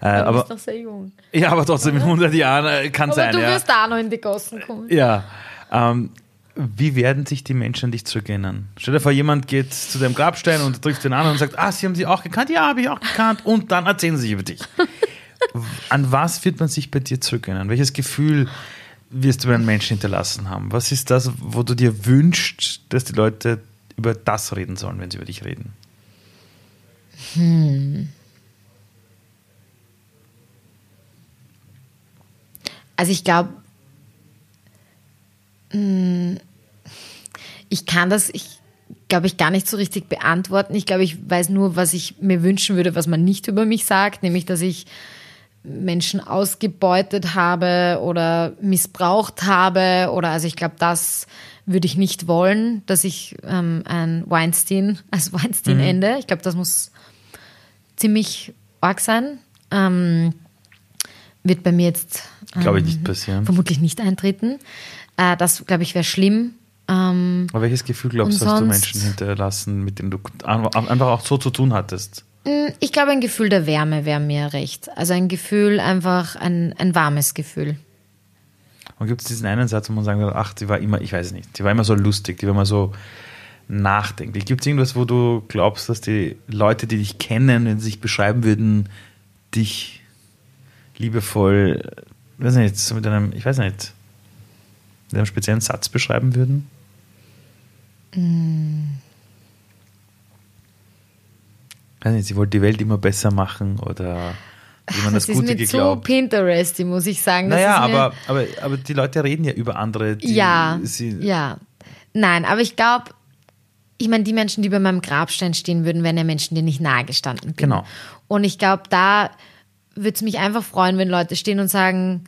Äh, aber, bist doch sehr jung. Ja, aber trotzdem in 100 Jahren äh, kann sein. Aber du ja. wirst da noch in die Gossen kommen. Ja. Ähm, wie werden sich die Menschen an dich zurückerinnern? Stell dir vor, jemand geht zu deinem Grabstein und trifft den an und sagt, ah, Sie haben sie auch gekannt? Ja, habe ich auch gekannt. Und dann erzählen sie sich über dich. an was wird man sich bei dir zurückerinnern? Welches Gefühl wirst du bei einem Menschen hinterlassen haben? Was ist das, wo du dir wünschst, dass die Leute über das reden sollen, wenn sie über dich reden? Hm. Also ich glaube, ich kann das, ich glaube ich, gar nicht so richtig beantworten. Ich glaube, ich weiß nur, was ich mir wünschen würde, was man nicht über mich sagt, nämlich, dass ich Menschen ausgebeutet habe oder missbraucht habe oder also ich glaube, das würde ich nicht wollen, dass ich ähm, ein Weinstein als Weinstein mhm. ende. Ich glaube, das muss ziemlich arg sein. Ähm, wird bei mir jetzt ähm, glaube ich nicht passieren. Vermutlich nicht eintreten. Äh, das glaube ich wäre schlimm. Ähm, Aber welches Gefühl glaubst du, hast du Menschen hinterlassen, mit denen du einfach auch so zu tun hattest? Mm, ich glaube, ein Gefühl der Wärme wäre mir recht. Also ein Gefühl, einfach ein, ein warmes Gefühl. Und gibt es diesen einen Satz, wo man sagen würde, ach, die war immer, ich weiß nicht, die war immer so lustig, die war immer so nachdenklich. Gibt es irgendwas, wo du glaubst, dass die Leute, die dich kennen, wenn sie sich beschreiben würden, dich liebevoll, weiß nicht, mit einem, ich weiß nicht, mit einem speziellen Satz beschreiben würden? Mm weiß nicht, sie wollte die Welt immer besser machen oder jemand das, das Gute ist geglaubt. so Pinterest, muss ich sagen. naja, aber, aber, aber die Leute reden ja über andere. Die ja, ja. Nein, aber ich glaube, ich meine, die Menschen, die bei meinem Grabstein stehen würden, wären ja Menschen, denen ich nahe gestanden bin. Genau. Und ich glaube, da würde es mich einfach freuen, wenn Leute stehen und sagen,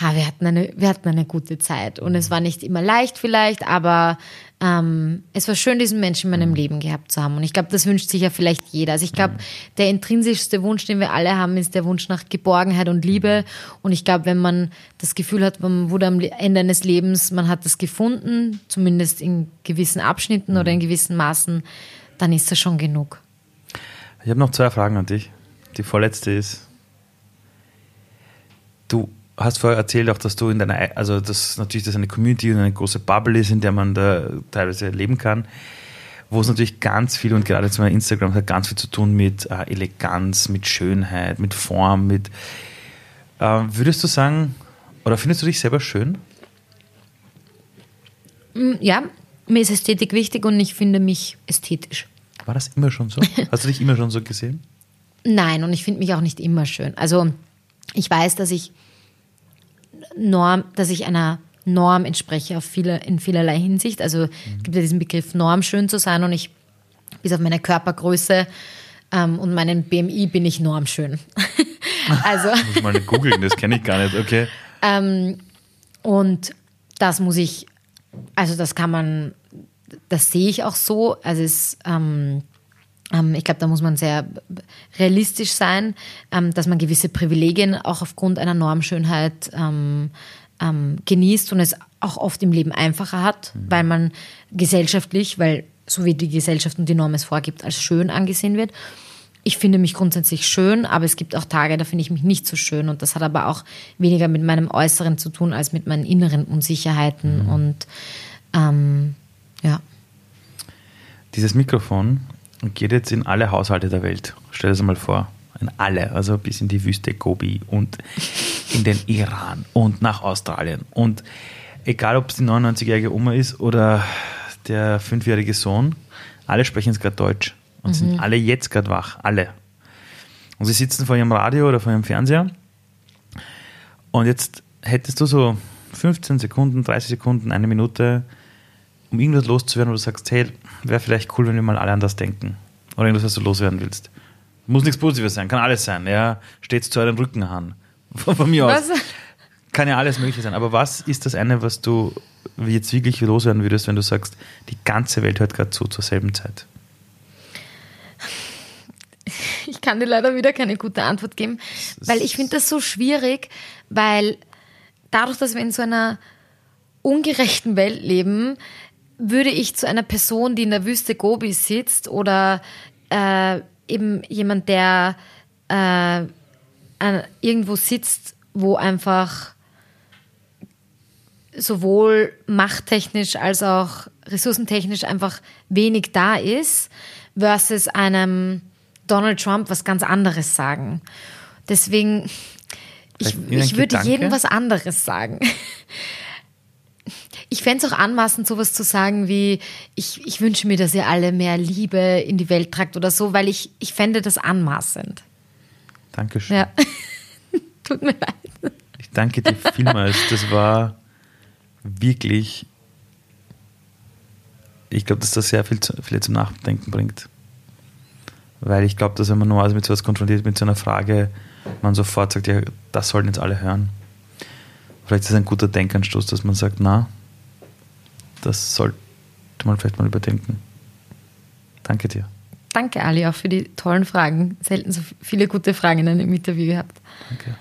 ha, wir hatten eine, wir hatten eine gute Zeit. Und es war nicht immer leicht vielleicht, aber ähm, es war schön, diesen Menschen in meinem mhm. Leben gehabt zu haben. Und ich glaube, das wünscht sich ja vielleicht jeder. Also ich glaube, mhm. der intrinsischste Wunsch, den wir alle haben, ist der Wunsch nach Geborgenheit und Liebe. Und ich glaube, wenn man das Gefühl hat, man wurde am Ende eines Lebens, man hat das gefunden, zumindest in gewissen Abschnitten oder in mhm. gewissen Maßen, dann ist das schon genug. Ich habe noch zwei Fragen an dich. Die vorletzte ist, hast vorher erzählt auch, dass du in deiner, also dass natürlich das eine Community und eine große Bubble ist, in der man da teilweise leben kann, wo es natürlich ganz viel und gerade zu meinem Instagram hat ganz viel zu tun mit äh, Eleganz, mit Schönheit, mit Form, mit äh, würdest du sagen, oder findest du dich selber schön? Mm, ja, mir ist Ästhetik wichtig und ich finde mich ästhetisch. War das immer schon so? Hast du dich immer schon so gesehen? Nein, und ich finde mich auch nicht immer schön. Also ich weiß, dass ich Norm, dass ich einer Norm entspreche auf viele, in vielerlei Hinsicht. Also es gibt ja diesen Begriff Norm schön zu sein und ich, bis auf meine Körpergröße ähm, und meinen BMI bin ich normschön. also. muss ich mal googeln, das kenne ich gar nicht, okay. Ähm, und das muss ich Also das kann man, das sehe ich auch so. Also es, ähm, ich glaube, da muss man sehr realistisch sein, ähm, dass man gewisse Privilegien auch aufgrund einer Normschönheit ähm, ähm, genießt und es auch oft im Leben einfacher hat, mhm. weil man gesellschaftlich, weil so wie die Gesellschaft und die Norm es vorgibt, als schön angesehen wird. Ich finde mich grundsätzlich schön, aber es gibt auch Tage, da finde ich mich nicht so schön. Und das hat aber auch weniger mit meinem Äußeren zu tun, als mit meinen inneren Unsicherheiten. Mhm. Und ähm, ja. Dieses Mikrofon geht jetzt in alle Haushalte der Welt. Stell dir das mal vor. In alle, also bis in die Wüste Gobi und in den Iran und nach Australien. Und egal, ob es die 99-jährige Oma ist oder der fünfjährige Sohn, alle sprechen jetzt gerade Deutsch und mhm. sind alle jetzt gerade wach, alle. Und sie sitzen vor ihrem Radio oder vor ihrem Fernseher. Und jetzt hättest du so 15 Sekunden, 30 Sekunden, eine Minute, um irgendwas loszuwerden, wo du sagst, hey, wäre vielleicht cool, wenn wir mal alle anders denken. Oder irgendwas, was du loswerden willst. Muss nichts Positives sein, kann alles sein. Ja, steht zu euren Rücken an. Von, von mir was? aus. Kann ja alles Mögliche sein. Aber was ist das eine, was du jetzt wirklich loswerden würdest, wenn du sagst, die ganze Welt hört gerade zu zur selben Zeit? Ich kann dir leider wieder keine gute Antwort geben, weil ich finde das so schwierig, weil dadurch, dass wir in so einer ungerechten Welt leben, würde ich zu einer Person, die in der Wüste Gobi sitzt oder äh, eben jemand, der äh, irgendwo sitzt, wo einfach sowohl machttechnisch als auch ressourcentechnisch einfach wenig da ist, versus einem Donald Trump was ganz anderes sagen. Deswegen, ich, ich würde jedem was anderes sagen. Ich fände es auch anmaßend, sowas zu sagen wie, ich, ich wünsche mir, dass ihr alle mehr Liebe in die Welt tragt oder so, weil ich, ich fände das anmaßend. Dankeschön. Ja. Tut mir leid. Ich danke dir vielmals. Das war wirklich, ich glaube, dass das sehr viel, viel zum Nachdenken bringt. Weil ich glaube, dass wenn man normalerweise mit sowas konfrontiert, mit so einer Frage, man sofort sagt, ja, das sollten jetzt alle hören. Vielleicht ist es ein guter Denkanstoß, dass man sagt, na, das sollte man vielleicht mal überdenken. Danke dir. Danke, Ali, auch für die tollen Fragen. Selten so viele gute Fragen in einem Interview gehabt. Danke.